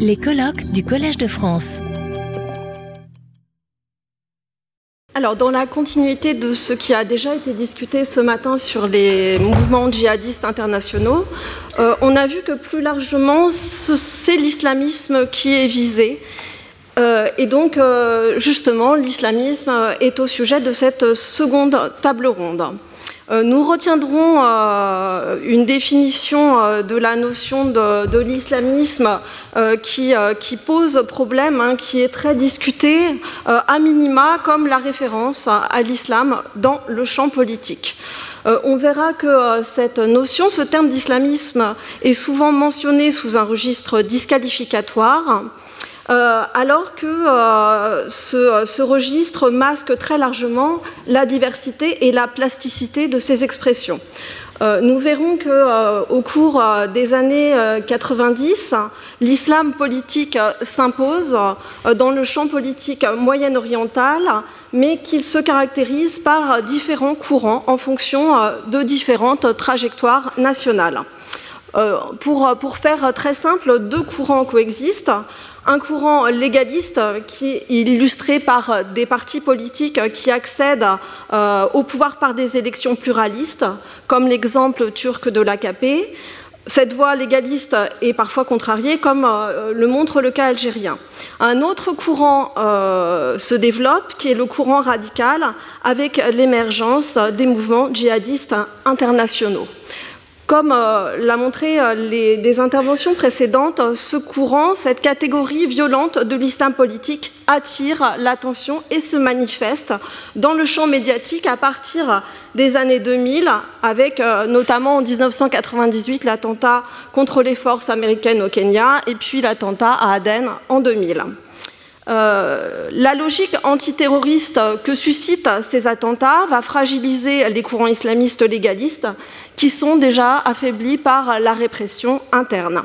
Les colloques du Collège de France. Alors, dans la continuité de ce qui a déjà été discuté ce matin sur les mouvements djihadistes internationaux, euh, on a vu que plus largement, c'est l'islamisme qui est visé. Euh, et donc, euh, justement, l'islamisme est au sujet de cette seconde table ronde. Euh, nous retiendrons euh, une définition euh, de la notion de, l'islamisme qui, pose problème, hein, qui est très discutée, à minima, comme la référence à l'islam dans le champ politique. on verra que cette notion, ce terme d'islamisme, est souvent mentionné sous un registre disqualificatoire. Euh, alors que euh, ce, registre masque très largement la diversité et la plasticité de ces expressions. Euh, nous verrons qu'au cours des années 90, l'islam politique s'impose dans le champ politique moyen-oriental, mais qu'il se caractérise par différents courants en fonction de différentes trajectoires nationales. pour, faire très simple, deux courants coexistent un courant légaliste qui est illustré par des partis politiques qui accèdent euh, au pouvoir par des élections pluralistes, comme l'exemple turc de l'AKP. Cette voie légaliste est parfois contrariée, comme euh, le montre le cas algérien. Un autre courant euh, se développe, qui est le courant radical, avec l'émergence des mouvements djihadistes internationaux. Comme euh, l'a montré euh, les, des interventions précédentes, ce courant, cette catégorie violente de l'islam politique attire l'attention et se manifeste dans le champ médiatique à partir des années 2000, avec euh, notamment en 1998 l'attentat contre les forces américaines au Kenya et puis l'attentat à Aden en 2000. la logique antiterroriste que suscitent ces attentats va fragiliser les courants islamistes légalistes qui sont déjà affaiblis par la répression interne.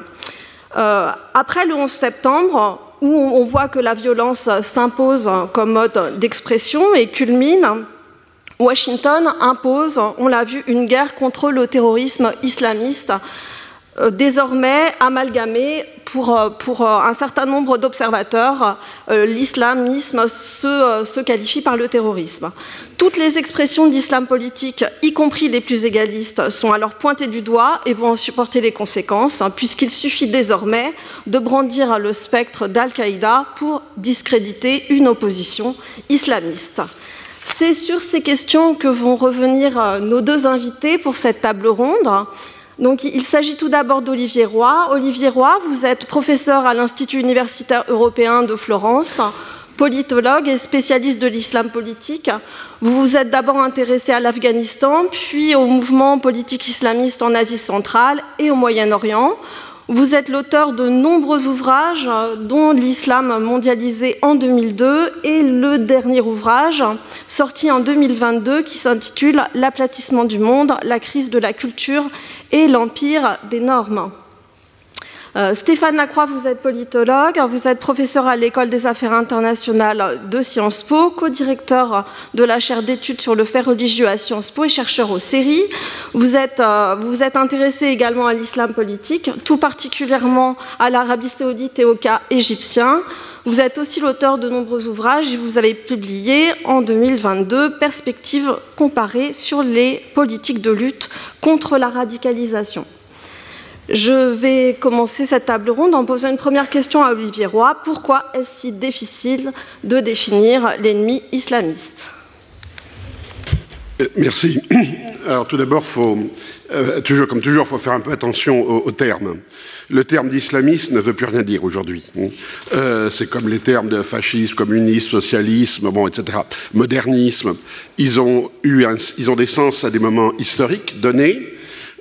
Euh, après le 11 septembre, où on voit que la violence s'impose comme mode d'expression et culmine, Washington impose, on l'a vu, une guerre contre le terrorisme islamiste désormais amalgamé pour, euh, pour euh, un certain nombre d'observateurs. L'islamisme se, se, qualifie par le terrorisme. Toutes les expressions d'islam politique, y compris les plus égalistes, sont alors pointées du doigt et vont en supporter les conséquences, hein, puisqu'il suffit désormais de brandir le spectre d'Al-Qaïda pour discréditer une opposition islamiste. C'est sur ces questions que vont revenir nos deux invités pour cette table ronde. Donc, il s'agit tout d'abord d'Olivier Roy. Olivier Roy, vous êtes professeur à l'Institut universitaire européen de Florence, politologue et spécialiste de l'islam politique. Vous vous êtes d'abord intéressé à l'Afghanistan, puis au mouvement politique islamiste en Asie centrale et au Moyen-Orient. Vous êtes l'auteur de nombreux ouvrages, dont L'islam mondialisé en 2002 et le dernier ouvrage, sorti en 2022, qui s'intitule L'aplatissement du monde, la crise de la culture et l'empire des normes. Euh, Stéphane Lacroix, vous êtes politologue, vous êtes professeur à l'École des affaires internationales de Sciences Po, co-directeur de la chaire d'études sur le fait religieux à Sciences Po et chercheur au séries. Vous êtes, euh, vous êtes intéressé également à l'islam politique, tout particulièrement à l'Arabie saoudite et au cas égyptien. Vous êtes aussi l'auteur de nombreux ouvrages et vous avez publié en 2022 Perspectives comparées sur les politiques de lutte contre la radicalisation. Je vais commencer cette table ronde en posant une première question à Olivier Roy. Pourquoi est-ce si difficile de définir l'ennemi islamiste? Euh, Merci. Alors tout d'abord, euh, comme toujours, il faut faire un peu attention aux, termes. Le terme d'islamisme ne veut plus rien dire aujourd'hui. Euh, c'est comme les termes de fascisme, communisme, socialisme, bon, etc. Modernisme. Ils ont, eu ils ont des sens à des moments historiques donnés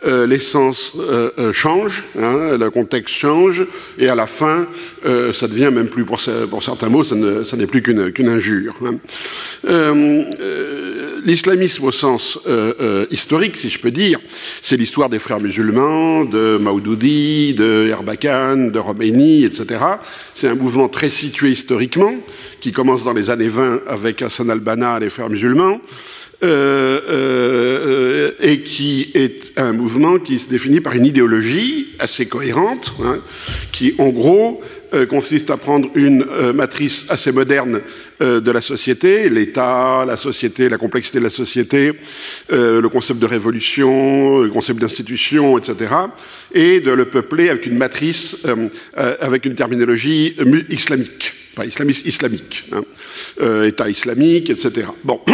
euh, l'essence euh, euh, change, hein, le contexte change, et à la fin, ça devient même plus, pour, certains mots, ça n'est plus qu'une injure. Hein. L'islamisme au sens historique, si je peux dire, c'est l'histoire des frères musulmans, de Maoudoudi, de Erbakan, de Roménie, etc. C'est un mouvement très situé historiquement, qui commence dans les années 20 avec Hassan al-Banna, les frères musulmans, et qui est un mouvement qui se définit par une idéologie assez cohérente, hein, qui en gros consiste à prendre une matrice assez moderne de la société, l'État, la société, la complexité de la société, le concept de révolution, le concept d'institution, etc., et de le peupler avec une matrice, avec une terminologie islamique pas islamiste, islamique, hein. euh, État islamique, etc. Bon.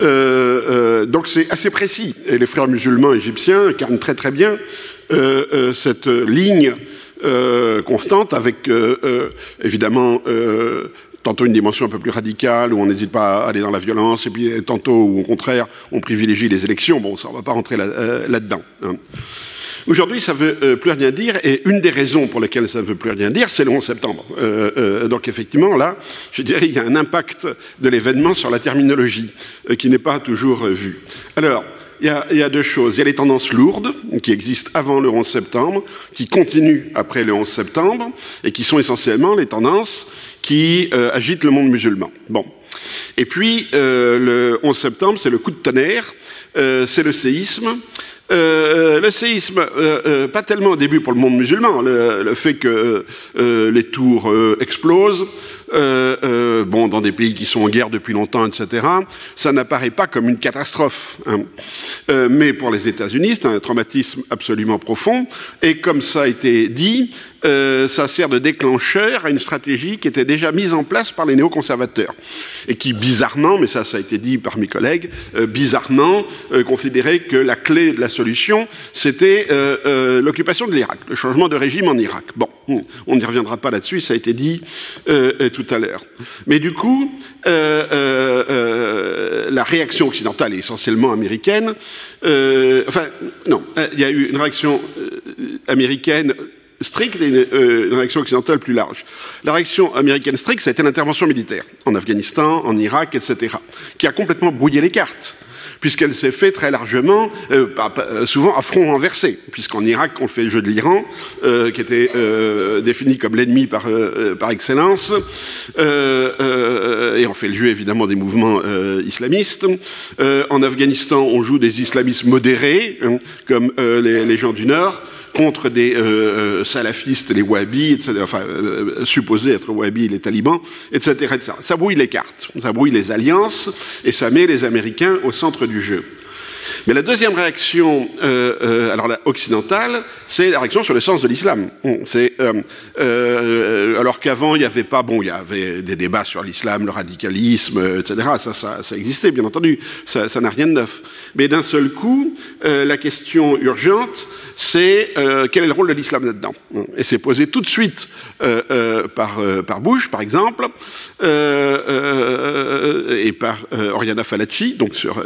Euh, euh, donc c'est assez précis. Et les frères musulmans égyptiens incarnent très très bien cette ligne constante avec évidemment tantôt une dimension un peu plus radicale où on n'hésite pas à aller dans la violence, et puis tantôt où au contraire on privilégie les élections. Bon, ça on va pas rentrer là-dedans. Hein. Aujourd'hui, ça ne veut euh, plus rien dire, et une des raisons pour lesquelles ça ne veut plus rien dire, c'est le 11 septembre. Euh, euh, donc effectivement, là, je dirais, il y a un impact de l'événement sur la terminologie qui n'est pas toujours vu. Alors, il y, a, deux choses. Il y a les tendances lourdes qui existent avant le 11 septembre, qui continuent après le 11 septembre, et qui sont essentiellement les tendances qui agitent le monde musulman. Bon. Et puis, le 11 septembre, c'est le coup de tonnerre, c'est le séisme, euh, le séisme, euh, euh, pas tellement au début pour le monde musulman, le, fait que les tours explosent, bon, dans des pays qui sont en guerre depuis longtemps, etc., ça n'apparaît pas comme une catastrophe. Hein. mais pour les États-Unis, c'est un traumatisme absolument profond. Et comme ça a été dit, ça sert de déclencheur à une stratégie qui était déjà mise en place par les néoconservateurs et qui, bizarrement, mais ça, ça a été dit par mes collègues, bizarrement, considérait que la clé de la solution, c'était euh, euh, l'occupation de l'Irak, le changement de régime en Irak. Bon, on n'y reviendra pas là-dessus, ça a été dit euh, tout à l'heure. Mais du coup, la réaction occidentale est essentiellement américaine. enfin, non, il y a eu une réaction américaine stricte et une, une, réaction occidentale plus large. La réaction américaine stricte, ça a été l'intervention militaire en Afghanistan, en Irak, etc., qui a complètement brouillé les cartes puisqu'elle s'est fait très largement, euh, euh, souvent à front renversé, puisqu'en Irak, on fait le jeu de l'Iran, euh, qui était défini comme l'ennemi par, par excellence, et on fait le jeu évidemment des mouvements islamistes. en Afghanistan, on joue des islamistes modérés, hein, comme les, les gens du Nord contre des euh, euh, salafistes, les wahhabis, etc., enfin, euh, supposés être wahhabis, les talibans, etc., etc. Ça brouille les cartes, ça brouille les alliances, et ça met les Américains au centre du jeu. Mais la deuxième réaction, euh, euh, alors occidentale, c'est la réaction sur le sens de l'islam. C'est euh, alors qu'avant il n'y avait pas, bon, il y avait des débats sur l'islam, le radicalisme, etc. Ça, existait, bien entendu. Ça n'a rien de neuf. Mais d'un seul coup, la question urgente, c'est quel est le rôle de l'islam là-dedans Et c'est posé tout de suite par, par Bush, par exemple, et par Oriana Falaci, donc sur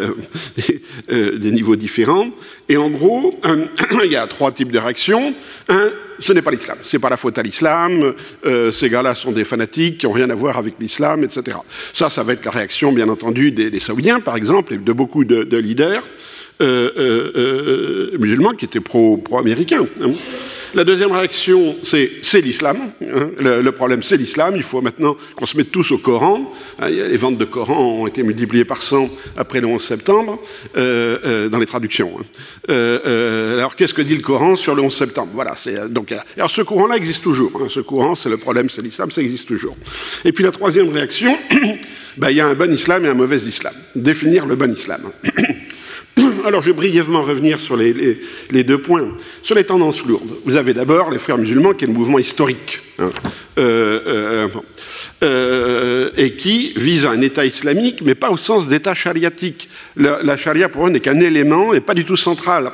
des niveaux différents. Et en gros, il y a trois types de réactions. Un, ce n'est pas l'islam, c'est pas la faute à l'islam, euh, ces gars-là sont des fanatiques qui n'ont rien à voir avec l'islam, etc. Ça, ça va être la réaction, bien entendu, des, Saoudiens, par exemple, et de beaucoup de, leaders euh, euh, musulmans qui étaient pro-américains. Pro hein. La deuxième réaction, c'est l'islam. Hein. Le, problème, c'est l'islam. Il faut maintenant qu'on se mette tous au Coran. Hein, les ventes de Coran ont été multipliées par 100 après le 11 septembre euh, euh, dans les traductions. Euh, alors, qu'est-ce que dit le Coran sur le 11 septembre? Voilà. Donc, alors, ce courant-là existe toujours. Ce courant, c'est le problème, c'est l'islam, ça existe toujours. Et puis la troisième réaction, ben, il y a un bon islam et un mauvais islam. Définir le bon islam. Alors, je vais brièvement revenir sur les, deux points. Sur les tendances lourdes, vous avez d'abord les frères musulmans, qui est le mouvement historique, hein, euh, euh, euh, et qui vise un État islamique, mais pas au sens d'État chariatique. La, la charia, pour eux, n'est qu'un élément et pas du tout central.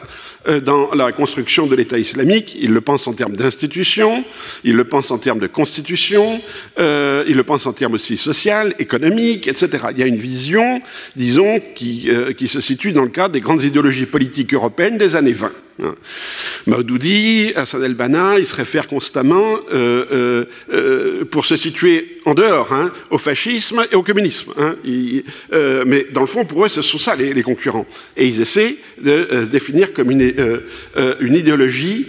Dans la construction de l'État islamique. Il le pense en termes d'institution, il le pense en termes de constitution, euh, il le pense en termes aussi social, économique, etc. Il y a une vision, disons, qui se situe dans le cadre des grandes idéologies politiques européennes des années 20. Hein. Maudoudi, Hassan el-Banna, ils se réfèrent constamment euh, euh, euh, pour se situer en dehors hein, au fascisme et au communisme. Hein. mais dans le fond, pour eux, ce sont ça les, concurrents. Et ils essaient de se définir comme une, une idéologie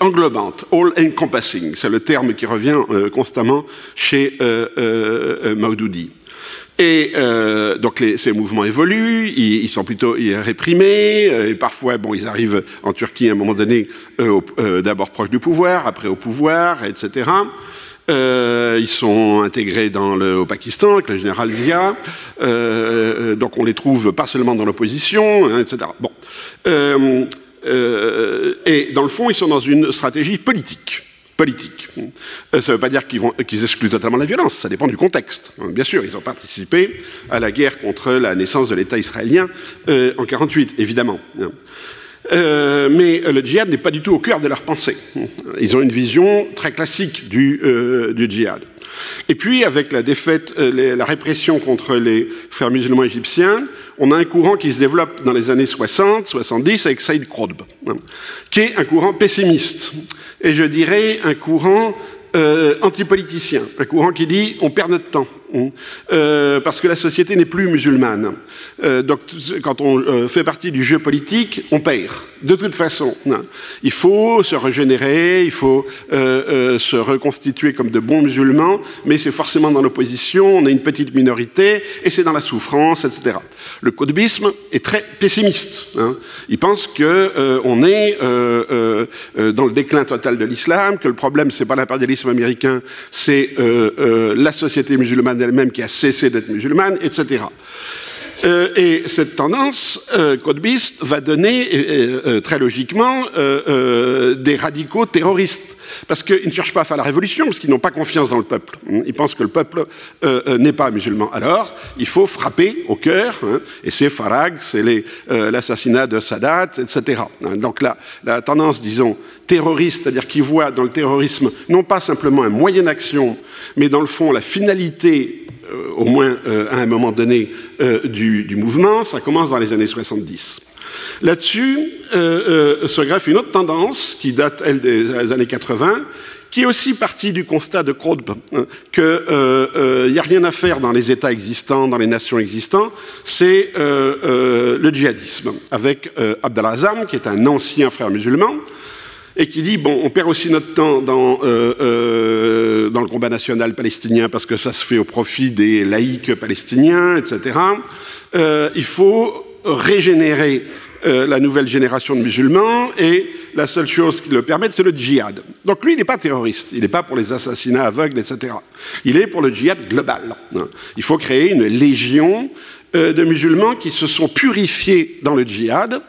englobante, all-encompassing. C'est le terme qui revient constamment chez Maudoudi. Et euh, donc ces mouvements évoluent, ils, sont plutôt réprimés, euh, et parfois, bon, ils arrivent en Turquie à un moment donné, euh, d'abord proches du pouvoir, après au pouvoir, etc. ils sont intégrés au Pakistan avec le général Zia, donc on les trouve pas seulement dans l'opposition, hein, etc. Bon. et dans le fond, ils sont dans une stratégie politique politique. Euh, ça ne veut pas dire qu'ils excluent totalement la violence, ça dépend du contexte. Bien sûr, ils ont participé à la guerre contre la naissance de l'État israélien euh, en 1948, évidemment. Euh, mais le djihad n'est pas du tout au cœur de leur pensée. Ils ont une vision très classique du djihad. Et puis, avec la défaite, la répression contre les frères musulmans égyptiens, on a un courant qui se développe dans les années 60, 70 avec Saïd Qutb, hein, qui est un courant pessimiste et je dirais un courant euh, antipoliticien, un courant qui dit on perd notre temps, euh, parce que la société n'est plus musulmane. Euh, donc quand on euh, fait partie du jeu politique, on perd, de toute façon. Hein. Il faut se régénérer, il faut se reconstituer comme de bons musulmans, mais c'est forcément dans l'opposition, on est une petite minorité, et c'est dans la souffrance, etc. Le codebisme est très pessimiste. Hein. Il pense qu'on est dans le déclin total de l'islam, que le problème, c'est pas l'impérialisme américain, c'est la société musulmane elle-même qui a cessé d'être musulmane, etc. Euh, et cette tendance euh, va donner euh, euh, très logiquement des radicaux terroristes. Parce qu'ils ne cherchent pas à faire la révolution, parce qu'ils n'ont pas confiance dans le peuple. Ils pensent que le peuple n'est pas musulman. Alors, il faut frapper au cœur, hein, et c'est Farag, c'est l'assassinat de Sadat, etc. Donc la, la tendance, disons, terroriste, c'est-à-dire qui voit dans le terrorisme non pas simplement un moyen d'action, mais dans le fond la finalité, au moins euh, à un moment donné, euh, du, mouvement, ça commence dans les années 70. Là-dessus se greffe une autre tendance qui date, elle, des années 80, qui est aussi partie du constat de hein, qu'il n'y a rien à faire dans les États existants, dans les nations existantes, c'est le djihadisme, avec Abdallah Azam, qui est un ancien frère musulman, et qui dit bon, on perd aussi notre temps dans, euh, euh, dans le combat national palestinien parce que ça se fait au profit des laïcs palestiniens, etc. Euh, il faut régénérer la nouvelle génération de musulmans et la seule chose qui le permette, c'est le djihad. Donc lui, il n'est pas terroriste, il n'est pas pour les assassinats aveugles, etc. Il est pour le djihad global. Il faut créer une légion de musulmans qui se sont purifiés dans le djihad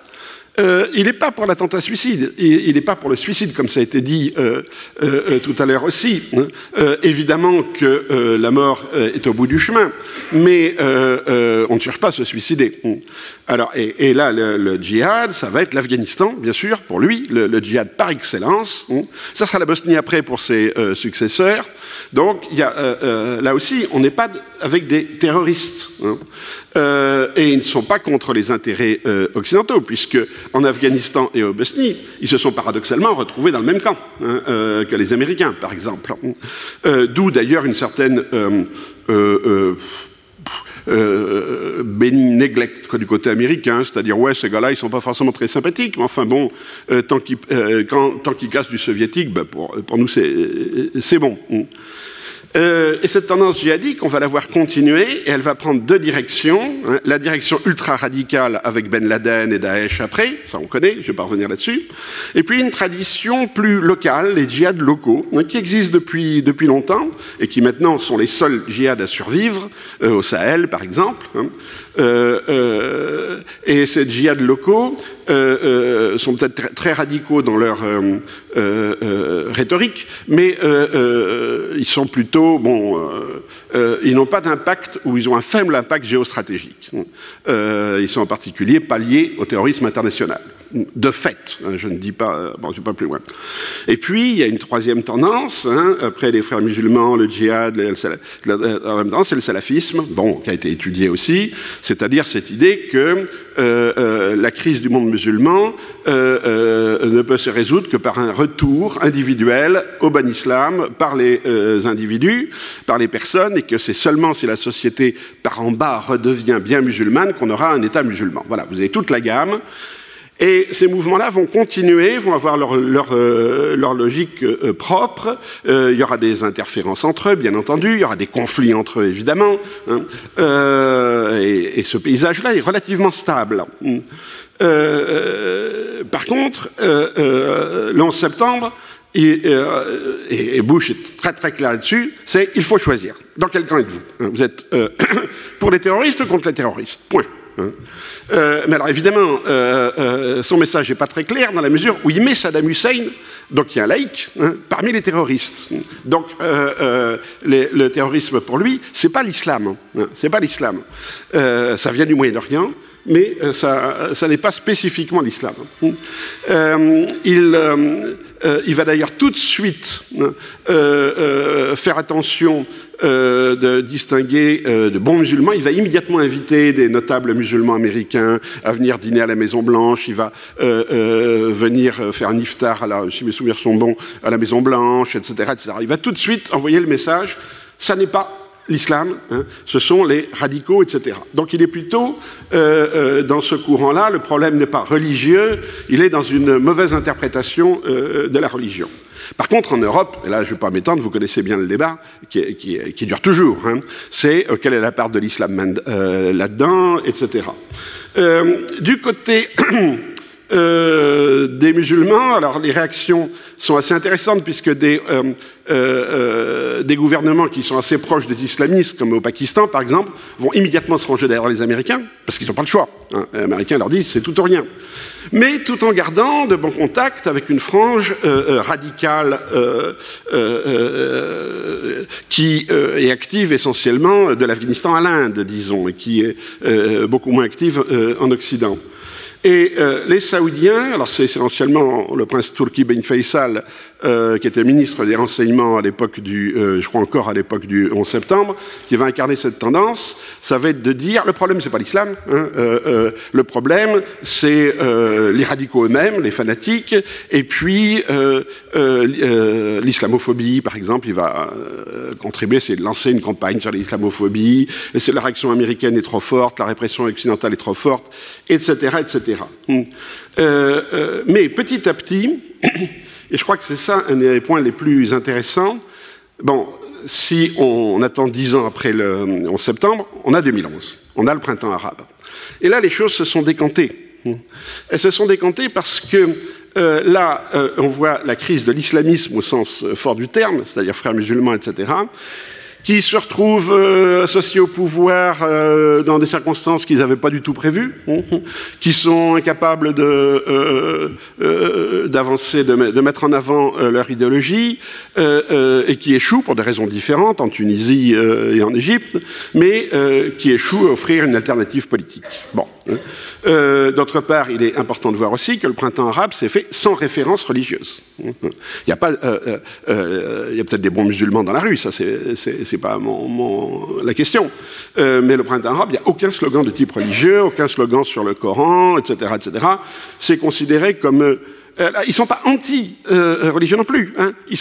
euh, il n'est pas pour l'attentat suicide, il n'est pas pour le suicide, comme ça a été dit euh, euh, tout à l'heure aussi. Hein. évidemment que la mort est au bout du chemin, mais on ne cherche pas à se suicider. Alors, et, là, le, djihad, ça va être l'Afghanistan, bien sûr, pour lui, le, djihad par excellence. Ça sera la Bosnie après pour ses successeurs. Donc, là aussi, on n'est pas avec des terroristes. Hein. Euh, et ils ne sont pas contre les intérêts euh, occidentaux, puisque en Afghanistan et au Bosnie, ils se sont paradoxalement retrouvés dans le même camp hein, euh, que les Américains, par exemple. D'où d'ailleurs une certaine bénigne neglect du côté américain, c'est-à-dire ouais ces gars-là ils sont pas forcément très sympathiques, mais enfin bon tant qu'ils cassent du soviétique, ben, pour, pour, nous c'est bon. Euh, et cette tendance djihadique, on va la voir continuer, et elle va prendre deux directions. Hein. la direction ultra-radicale avec Ben Laden et Daesh après, ça on connaît, je ne vais pas revenir là-dessus. Et puis une tradition plus locale, les djihad locaux, hein, qui existent depuis, depuis longtemps, et qui maintenant sont les seuls djihad à survivre, euh, au Sahel par exemple. Hein. Euh, et ces djihad locaux sont peut-être très radicaux dans leur rhétorique, mais ils sont plutôt bon, euh, euh, ils n'ont pas d'impact ou ils ont un faible impact géostratégique. Euh, ils sont en particulier pas liés au terrorisme international. De fait, hein, je ne dis pas, bon, je ne vais pas plus loin. Et puis, il y a une troisième tendance, hein, après les frères musulmans, le djihad, en même temps, c'est le salafisme, bon, qui a été étudié aussi, c'est-à-dire cette idée que la crise du monde musulman ne peut se résoudre que par un retour individuel au bon islam par les individus, par les personnes, et que c'est seulement si la société par en bas redevient bien musulmane qu'on aura un État musulman. Voilà, vous avez toute la gamme. Et ces mouvements-là vont continuer, vont avoir leur, leur, leur logique propre. il y aura des interférences entre eux, bien entendu. Il y aura des conflits entre eux, évidemment. Hein. Et, et, ce paysage-là est relativement stable. par contre, le 11 septembre, euh, et, Bush est très très clair là-dessus, c'est il faut choisir. Dans quel camp êtes-vous hein, Vous êtes euh, pour les terroristes ou contre les terroristes? Point. Hein. Euh, mais alors évidemment, son message n'est pas très clair dans la mesure où il met Saddam Hussein, donc il y a un laïc, hein, parmi les terroristes. Donc le terrorisme pour lui, c'est pas l'islam, c'est pas l'islam. ça vient du Moyen-Orient mais euh, ça, n'est pas spécifiquement l'islam. Euh, euh, il, va d'ailleurs tout de suite faire attention de distinguer de bons musulmans. Il va immédiatement inviter des notables musulmans américains à venir dîner à la Maison Blanche. Il va venir faire un iftar, à la, si mes souvenirs sont bons, à la Maison Blanche, etc.. Il va tout de suite envoyer le message. Ça n'est pas l'islam, hein, ce sont les radicaux, etc. Donc il est plutôt euh, euh, dans ce courant-là, le problème n'est pas religieux, il est dans une mauvaise interprétation euh, de la religion. Par contre, en Europe, et là je ne vais pas m'étendre, vous connaissez bien le débat, qui, dure toujours, hein, c'est quelle est la part de l'islam là-dedans, etc. du côté des musulmans, alors les réactions sont assez intéressantes puisque des, euh, euh, euh, des gouvernements qui sont assez proches des islamistes, comme au Pakistan par exemple, vont immédiatement se ranger derrière les Américains parce qu'ils n'ont pas le choix. Hein. Les Américains leur disent c'est tout ou rien. Mais tout en gardant de bons contacts avec une frange radicale qui est active essentiellement de l'Afghanistan à l'Inde, disons, et qui est beaucoup moins active en Occident. Et euh, les Saoudiens, alors c'est essentiellement le prince Turki Ben Faisal, euh, qui était ministre des Renseignements à l'époque du, euh, je crois encore à l'époque du 11 septembre, qui va incarner cette tendance, ça va être de dire, le problème c'est pas l'islam, hein, le problème c'est les radicaux eux-mêmes, les fanatiques, et puis l'islamophobie, par exemple, il va contribuer, c'est de lancer une campagne sur l'islamophobie, et la réaction américaine est trop forte, la répression occidentale est trop forte, etc., etc. Euh, euh, mais petit à petit, et je crois que c'est ça un des points les plus intéressants, bon, si on attend dix ans après le 11 septembre, on a 2011, on a le printemps arabe. Et là, les choses se sont décantées. Elles se sont décantées parce que euh, là, on voit la crise de l'islamisme au sens fort du terme, c'est-à-dire frères musulmans, etc qui se retrouvent euh, associés au pouvoir euh, dans des circonstances qu'ils n'avaient pas du tout prévues, qui sont incapables euh, d'avancer, de, de, mettre en avant leur idéologie, et qui échouent pour des raisons différentes en Tunisie et en Égypte, mais qui échouent à offrir une alternative politique. Bon. D'autre part, il est important de voir aussi que le printemps arabe s'est fait sans référence religieuse. Il y a, pas, il y a peut-être des bons musulmans dans la rue, ça c'est pas la question. Euh, mais le printemps arabe, il n'y a aucun slogan de type religieux, aucun slogan sur le Coran, etc., etc. C'est considéré comme euh, euh, ils ne sont pas anti-religieux non plus. Hein. Ils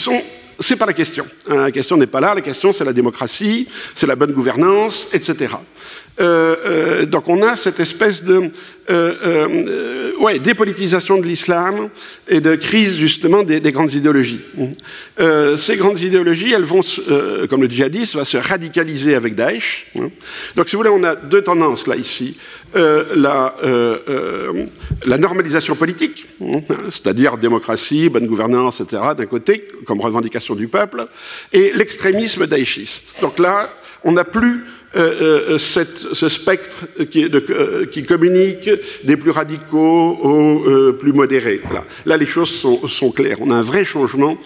c'est pas la question. Hein. La question n'est pas là. La question, c'est la démocratie, c'est la bonne gouvernance, etc. Euh, euh, donc on a cette espèce de euh, dépolitisation de l'islam et de crise justement des, grandes idéologies. ces grandes idéologies, elles vont, comme le djihadisme, va se radicaliser avec Daesh. Hein. Donc si vous voulez, on a deux tendances là ici. La, normalisation politique, hein, c'est-à-dire démocratie, bonne gouvernance, etc., d'un côté, comme revendication du peuple, et l'extrémisme daeshiste. Donc là, on n'a plus euh, euh, ce spectre qui, euh, qui, communique des plus radicaux aux plus modérés. Là, les choses sont, claires. On a un vrai changement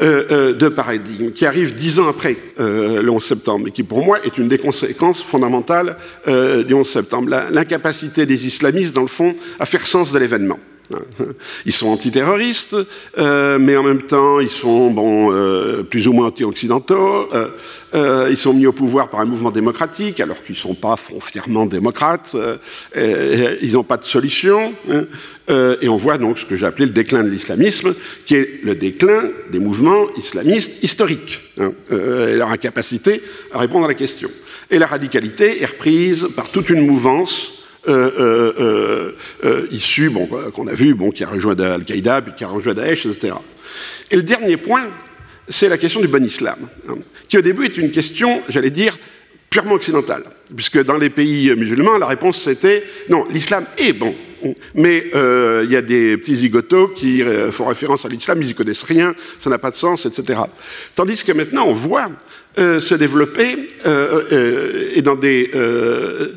de paradigme qui arrive dix ans après le 11 septembre et qui, pour moi, est une des conséquences fondamentales du 11 septembre. L'incapacité des islamistes, dans le fond, à faire sens de l'événement. Ils sont antiterroristes, euh, mais en même temps, ils sont euh, plus ou moins anti-occidentaux. Euh, ils sont mis au pouvoir par un mouvement démocratique, alors qu'ils ne sont pas foncièrement démocrates. ils n'ont pas de solution. Hein. et on voit donc ce que j'ai appelé le déclin de l'islamisme, qui est le déclin des mouvements islamistes historiques, hein, et leur incapacité à répondre à la question. Et la radicalité est reprise par toute une mouvance issu, bon, qu'on a vu, bon, qui a rejoint Al-Qaïda, puis qui a rejoint Daesh, etc. Et le dernier point, c'est la question du bon islam, hein, qui au début est une question, j'allais dire, purement occidentale, puisque dans les pays musulmans, la réponse c'était non, l'islam est bon, mais euh, il y a des petits zigotos qui euh, font référence à l'islam, ils n'y connaissent rien, ça n'a pas de sens, etc. Tandis que maintenant, on voit euh, se développer, et dans des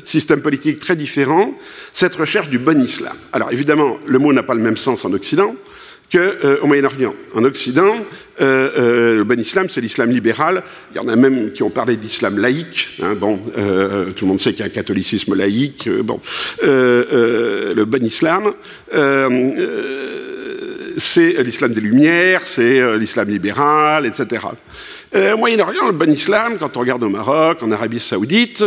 systèmes politiques très différents, cette recherche du bon islam. Alors évidemment, le mot n'a pas le même sens en Occident, qu'au euh, Moyen-Orient. En Occident, euh, euh, le bon islam, c'est l'islam libéral. Il y en a même qui ont parlé d'islam laïque. Hein, bon, tout le monde sait qu'il y a un catholicisme laïque. bon, le bon islam, c'est l'islam des Lumières, c'est l'islam libéral, etc. Euh, Moyen-Orient, le bon islam, quand on regarde au Maroc, en Arabie saoudite,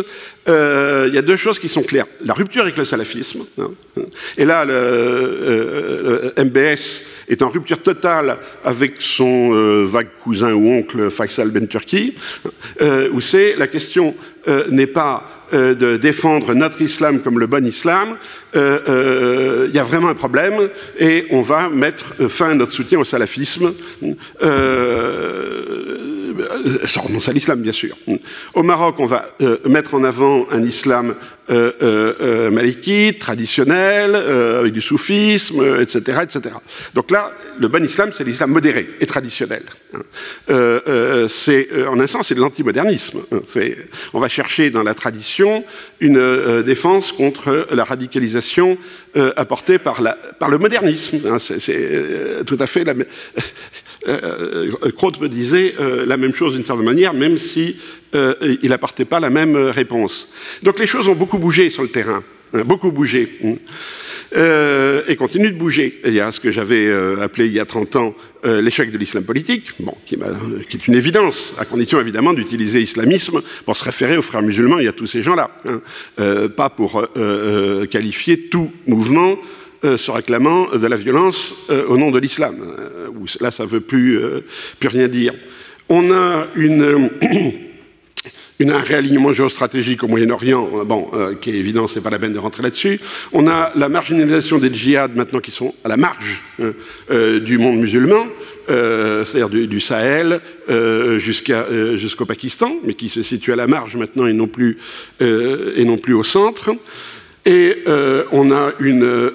euh, il y a deux choses qui sont claires. La rupture avec le salafisme. Hein. et là, le, euh, MBS est en rupture totale avec son vague cousin ou oncle Faisal Ben Turki, où c'est la question n'est pas de défendre notre islam comme le bon islam, il y a vraiment un problème et on va mettre fin à notre soutien au salafisme. Euh, ça renonce à l'islam, bien sûr. Au Maroc, on va euh, mettre en avant un islam euh, euh malikite, traditionnel, avec du soufisme, etc., etc. Donc là, le bon islam, c'est l'islam modéré et traditionnel. C'est, en un sens, c'est de l'antimodernisme. On va chercher dans la tradition une défense contre la radicalisation apportée par le modernisme. Hein. C'est tout à fait la, euh, Crote me disait euh, la même chose d'une certaine manière, même si euh, il n'apportait pas la même réponse. Donc les choses ont beaucoup bougé sur le terrain, hein, beaucoup bougé, et continuent de bouger. Il y a ce que j'avais appelé il y a 30 ans l'échec de l'islam politique, bon, qui, est une évidence, à condition évidemment d'utiliser l'islamisme pour se référer aux frères musulmans et à tous ces gens-là, hein. pas pour qualifier tout mouvement euh, se réclamant de la violence euh, au nom de l'islam. Euh, là, ça ne veut plus, rien dire. On a un réalignement géostratégique au Moyen-Orient, bon, qui est évident, c'est pas la peine de rentrer là-dessus. On a la marginalisation des djihad maintenant qui sont à la marge du monde musulman, c'est-à-dire du, Sahel jusqu'au Pakistan, mais qui se situent à la marge maintenant et non plus au centre. Et euh, on a une euh,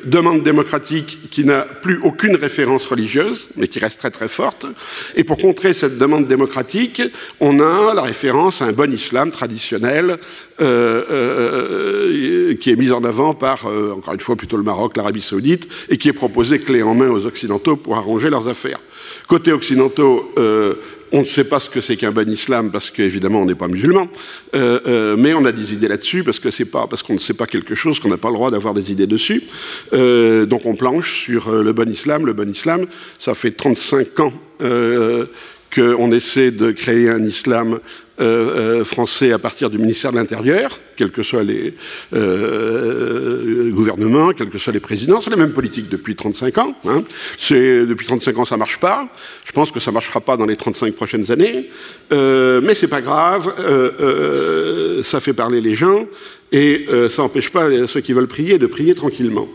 demande démocratique qui n'a plus aucune référence religieuse, mais qui reste très très forte. Et pour contrer cette demande démocratique, on a la référence à un bon islam traditionnel euh, qui est mis en avant par, encore une fois, plutôt le Maroc, l'Arabie saoudite, et qui est proposé clé en main aux Occidentaux pour arranger leurs affaires. Côté occidentaux, on ne sait pas ce que c'est qu'un bon islam parce qu'évidemment on n'est pas musulman, euh, euh, mais on a des idées là-dessus parce que c'est pas parce qu'on ne sait pas quelque chose qu'on n'a pas le droit d'avoir des idées dessus. Euh, donc on planche sur le bon islam. Le bon islam, ça fait 35 ans qu'on essaie de créer un islam euh, euh, français à partir du ministère de l'Intérieur, quels que soient les euh, gouvernements, quels que soient les présidents. C'est la même politique depuis 35 ans. Hein. Depuis 35 ans, ça ne marche pas. Je pense que ça ne marchera pas dans les 35 prochaines années. mais c'est pas grave. ça fait parler les gens et ça n'empêche pas ceux qui veulent prier de prier tranquillement.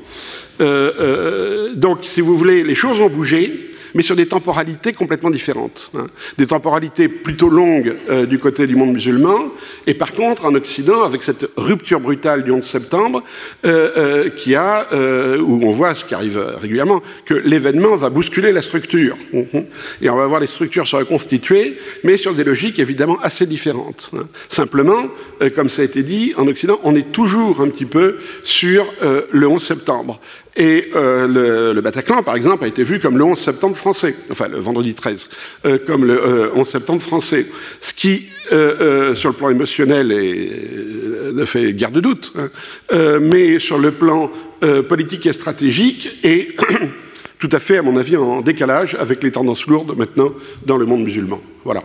donc, si vous voulez, les choses ont bougé mais sur des temporalités complètement différentes. Hein. Des temporalités plutôt longues euh, du côté du monde musulman, et par contre en Occident, avec cette rupture brutale du 11 septembre, euh, euh, qui a, où on voit ce qui arrive régulièrement, que l'événement va bousculer la structure. Et on va voir les structures se reconstituer, mais sur des logiques évidemment assez différentes. Hein. Simplement, comme ça a été dit, en Occident, on est toujours un petit peu sur le 11 septembre. Et euh, le, Bataclan, par exemple, a été vu comme le 11 septembre français, enfin le vendredi 13, euh, comme le 11 euh, septembre français. Ce qui, sur le plan émotionnel, ne fait guère de doute, hein. mais sur le plan politique et stratégique, est tout à fait, à mon avis, en décalage avec les tendances lourdes maintenant dans le monde musulman. Voilà.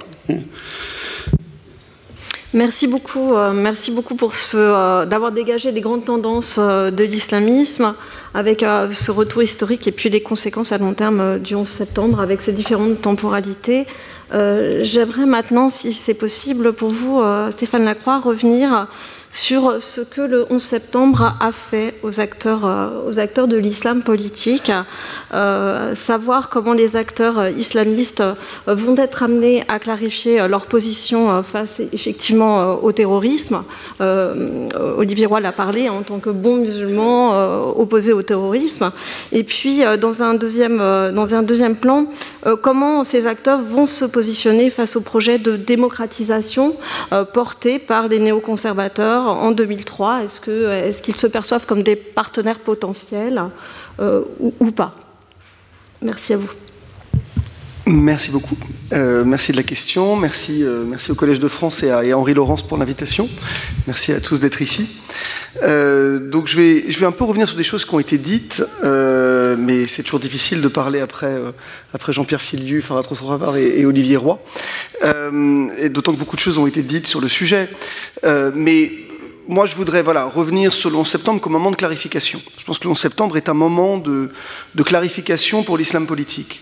Merci beaucoup, euh, merci beaucoup pour ce, euh, d'avoir dégagé les grandes tendances euh, de l'islamisme avec ce retour historique et puis les conséquences à long terme du 11 septembre avec ces différentes temporalités. J'aimerais maintenant, si c'est possible pour vous, Stéphane Lacroix, revenir sur ce que le 11 septembre a fait aux acteurs, euh, aux acteurs de l'islam politique, euh, savoir comment les acteurs islamistes vont être amenés à clarifier leur position face effectivement au terrorisme. Olivier Roy l'a parlé en tant que bon musulman opposé au terrorisme. Et puis, dans un deuxième, dans un deuxième plan, comment ces acteurs vont se positionner face au projet de démocratisation porté par les néoconservateurs en 2003 Est-ce qu'ils se perçoivent comme des partenaires potentiels euh, ou, pas? Merci à vous. Merci beaucoup. Euh, merci de la question. Merci, euh, au Collège de France et à, Henri Laurence pour l'invitation. Merci à tous d'être ici. donc je vais, un peu revenir sur des choses qui ont été dites, mais c'est toujours difficile de parler après, Jean-Pierre Filiu, Farah et, et Olivier Roy. d'autant que beaucoup de choses ont été dites sur le sujet. mais moi, je voudrais revenir sur le 11 septembre comme moment de clarification. Je pense que le 11 septembre est un moment de, clarification pour l'islam politique,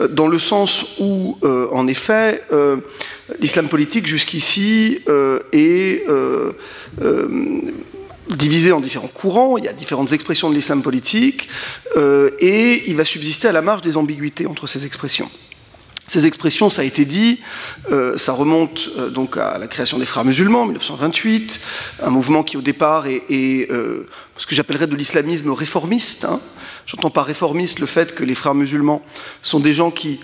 euh, dans le sens où, euh, en effet, euh, l'islam politique jusqu'ici est divisé en différents courants, il y a différentes expressions de l'islam politique, et il va subsister à la marge des ambiguïtés entre ces expressions. Ces expressions, ça a été dit, euh, ça remonte euh, donc à la création des frères musulmans en 1928, un mouvement qui au départ est, euh, ce que j'appellerais de l'islamisme réformiste. Hein. J'entends par réformiste le fait que les frères musulmans sont des gens qui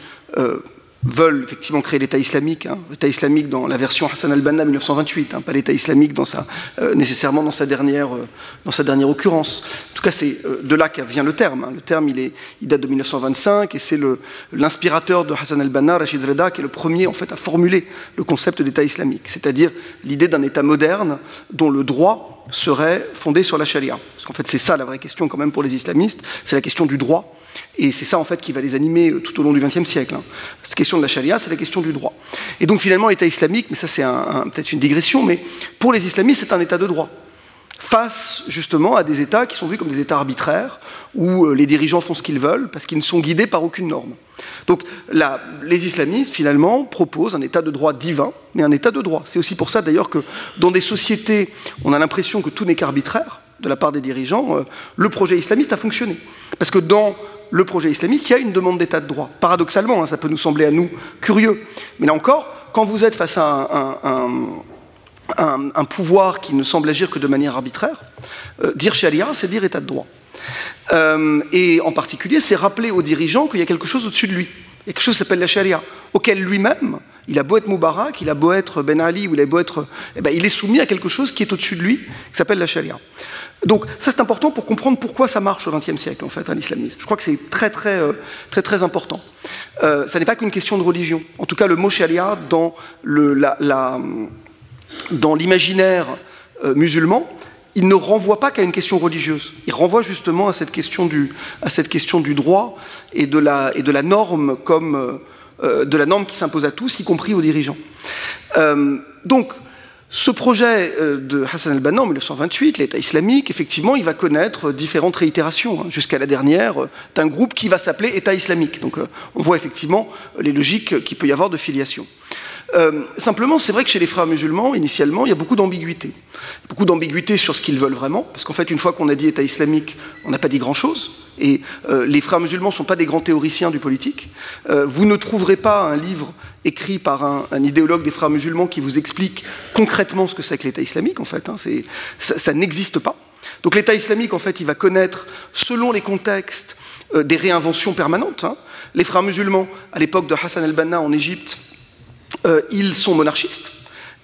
veulent effectivement créer l'État islamique, hein. l'État islamique dans la version Hassan al-Banna 1928, hein, pas l'État islamique dans sa, euh, nécessairement dans sa, dernière, euh, dans sa dernière occurrence. En tout cas, c'est euh, de là que vient le terme. Hein. Le terme, il, date de 1925 et c'est l'inspirateur de Hassan al-Banna, Rachid Reda, qui est le premier en fait à formuler le concept d'État islamique, c'est-à-dire l'idée d'un État moderne dont le droit serait fondé sur la charia. Parce qu'en fait, c'est ça la vraie question quand même pour les islamistes, c'est la question du droit et c'est ça, en fait, qui va les animer euh, tout au long du XXe siècle. Hein. Cette question de la charia, c'est la question du droit. Et donc, finalement, l'État islamique, mais ça, c'est peut-être une digression, mais pour les islamistes, c'est un État de droit. Face, justement, à des États qui sont vus comme des États arbitraires, où euh, les dirigeants font ce qu'ils veulent, parce qu'ils ne sont guidés par aucune norme. Donc, les islamistes, finalement, proposent un État de droit divin, mais un État de droit. C'est aussi pour ça, d'ailleurs, que dans des sociétés, on a l'impression que tout n'est qu'arbitraire de la part des dirigeants, euh, le projet islamiste a fonctionné. Parce que dans le projet islamiste, il y a une demande d'état de droit. Paradoxalement, hein, ça peut nous sembler à nous curieux. Mais là encore, quand vous êtes face à un, pouvoir qui ne semble agir que de manière arbitraire, euh, dire charia, c'est dire état de droit. Euh, et en particulier, c'est rappeler aux dirigeants qu'il y a quelque chose au-dessus de lui. Il quelque chose s'appelle la charia, auquel lui-même, il a beau être Moubarak, il a beau être Ben Ali, ou il a. Eh ben, il est soumis à quelque chose qui est au-dessus de lui, qui s'appelle la charia. Donc ça c'est important pour comprendre pourquoi ça marche au XXe siècle en fait, un islamiste. Je crois que c'est très très euh, très très important. Euh, ça n'est pas qu'une question de religion. En tout cas, le mot sharia dans le, la, dans l'imaginaire euh, musulman, il ne renvoie pas qu'à une question religieuse. Il renvoie justement à cette question du, à cette question du droit et de la, et de la norme comme de la norme qui s'impose à tous, y compris aux dirigeants. donc ce projet euh, de Hassan al-Banna en 1928, l'État islamique, effectivement, il va connaître différentes réitérations, hein, jusqu'à la dernière, euh, d'un groupe qui va s'appeler État islamique. Donc euh, on voit effectivement les logiques qu'il peut y avoir de filiation. Simplement, c'est vrai que chez les frères musulmans, initialement, il y a beaucoup d'ambiguïté. Beaucoup d'ambiguïté sur ce qu'ils veulent vraiment, parce qu'en fait, une fois qu'on a dit État islamique, on n'a pas dit grand-chose. Et les frères musulmans ne sont pas des grands théoriciens du politique. vous ne trouverez pas un livre écrit par un, idéologue des frères musulmans qui vous explique concrètement ce que c'est que l'État islamique, en fait. Hein, ça, n'existe pas. Donc l'État islamique, en fait, il va connaître, selon les contextes, euh, des réinventions permanentes. Hein. Les frères musulmans, à l'époque de Hassan al-Banna en Égypte, euh, ils sont monarchistes.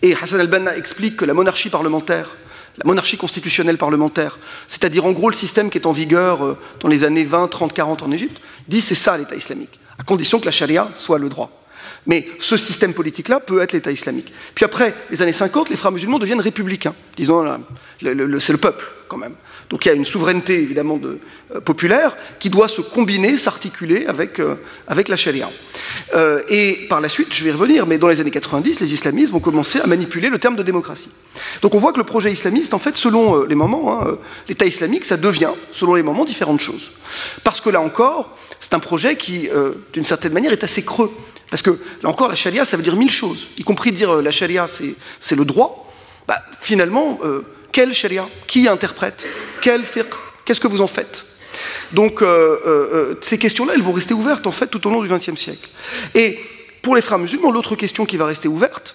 Et Hassan al-Banna explique que la monarchie parlementaire, la monarchie constitutionnelle parlementaire, c'est-à-dire en gros le système qui est en vigueur euh, dans les années 20, 30, 40 en Égypte, dit c'est ça l'État islamique, à condition que la charia soit le droit. Mais ce système politique-là peut être l'État islamique. Puis après, les années 50, les frères musulmans deviennent républicains. Disons, c'est le peuple, quand même. Donc il y a une souveraineté, évidemment, de, euh, populaire qui doit se combiner, s'articuler avec, euh, avec la charia. Euh, et par la suite, je vais y revenir, mais dans les années 90, les islamistes vont commencer à manipuler le terme de démocratie. Donc on voit que le projet islamiste, en fait, selon les moments, hein, l'État islamique, ça devient, selon les moments, différentes choses. Parce que là encore, c'est un projet qui, d'une certaine manière, est assez creux. Parce que, là encore, la charia, ça veut dire mille choses, y compris dire la charia, c'est le droit, bah, finalement, quelle sharia? Qui interprète? Quel fiqh? Qu'est-ce que vous en faites? Donc, ces questions-là, elles vont rester ouvertes, en fait, tout au long du XXe siècle. Et pour les frères musulmans, l'autre question qui va rester ouverte,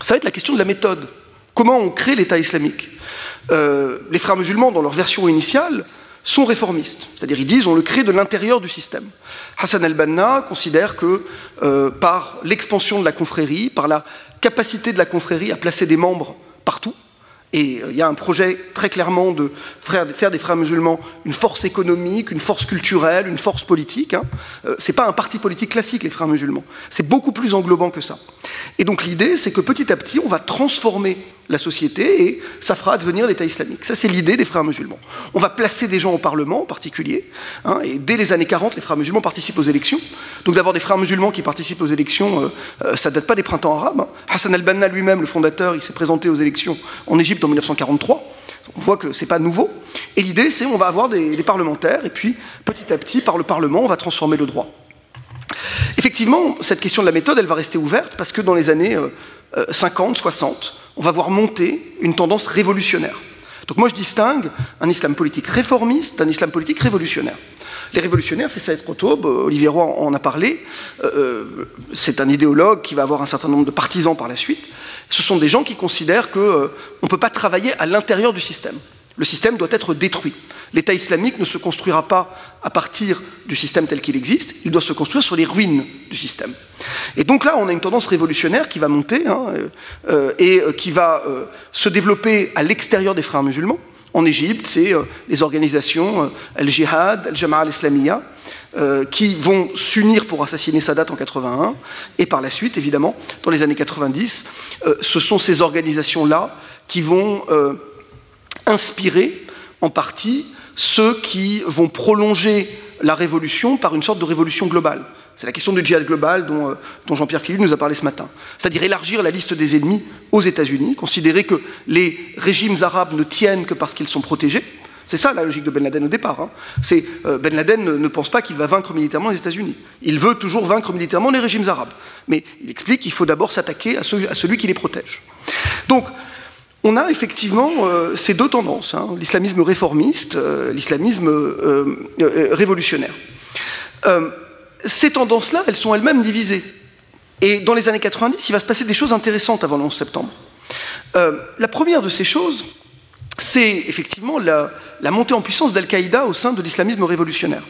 ça va être la question de la méthode. Comment on crée l'État islamique? Les frères musulmans, dans leur version initiale, sont réformistes. C'est-à-dire ils disent on le crée de l'intérieur du système. Hassan al-Banna considère que euh, par l'expansion de la confrérie, par la capacité de la confrérie à placer des membres partout, et euh, il y a un projet très clairement de faire des frères musulmans une force économique, une force culturelle, une force politique. Hein. Euh, Ce n'est pas un parti politique classique, les frères musulmans. C'est beaucoup plus englobant que ça. Et donc l'idée, c'est que petit à petit, on va transformer la société et ça fera advenir l'État islamique. Ça, c'est l'idée des frères musulmans. On va placer des gens au Parlement en particulier. Hein, et dès les années 40, les frères musulmans participent aux élections. Donc d'avoir des frères musulmans qui participent aux élections, euh, euh, ça ne date pas des printemps arabes. Hein. Hassan al-Banna lui-même, le fondateur, il s'est présenté aux élections en Égypte en 1943. On voit que ce n'est pas nouveau. Et l'idée, c'est on va avoir des, parlementaires et puis petit à petit, par le Parlement, on va transformer le droit. Effectivement, cette question de la méthode, elle va rester ouverte parce que dans les années 50, euh, 60, on va voir monter une tendance révolutionnaire. Donc moi je distingue un islam politique réformiste d'un islam politique révolutionnaire. Les révolutionnaires, c'est Saïd Qutb, Olivier Roy en a parlé, euh, euh, c'est un idéologue qui va avoir un certain nombre de partisans par la suite. Ce sont des gens qui considèrent qu'on euh, ne peut pas travailler à l'intérieur du système. Le système doit être détruit. L'État islamique ne se construira pas à partir du système tel qu'il existe, il doit se construire sur les ruines du système. Et donc là, on a une tendance révolutionnaire qui va monter hein, euh, euh, et euh, qui va se développer à l'extérieur des frères musulmans. En Égypte, c'est les organisations Al-Jihad, Al-Jama'a al-Islamiyya, qui vont s'unir pour assassiner Sadat en 81, et par la suite, évidemment, dans les années 90, ce sont ces organisations-là qui vont inspirer en partie ceux qui vont prolonger la révolution par une sorte de révolution globale. C'est la question du djihad global dont, euh, Jean-Pierre Philippe nous a parlé ce matin. C'est-à-dire élargir la liste des ennemis aux États-Unis, considérer que les régimes arabes ne tiennent que parce qu'ils sont protégés. C'est ça la logique de Ben Laden au départ. Hein. Euh, Ben Laden ne, pense pas qu'il va vaincre militairement les États-Unis. Il veut toujours vaincre militairement les régimes arabes. Mais il explique qu'il faut d'abord s'attaquer à, à celui qui les protège. Donc, on a effectivement euh, ces deux tendances, hein, l'islamisme réformiste, euh, l'islamisme euh, révolutionnaire. ces tendances-là, elles sont elles-mêmes divisées. Et dans les années 90, il va se passer des choses intéressantes avant le 11 septembre. la première de ces choses, c'est effectivement la, montée en puissance d'Al-Qaïda au sein de l'islamisme révolutionnaire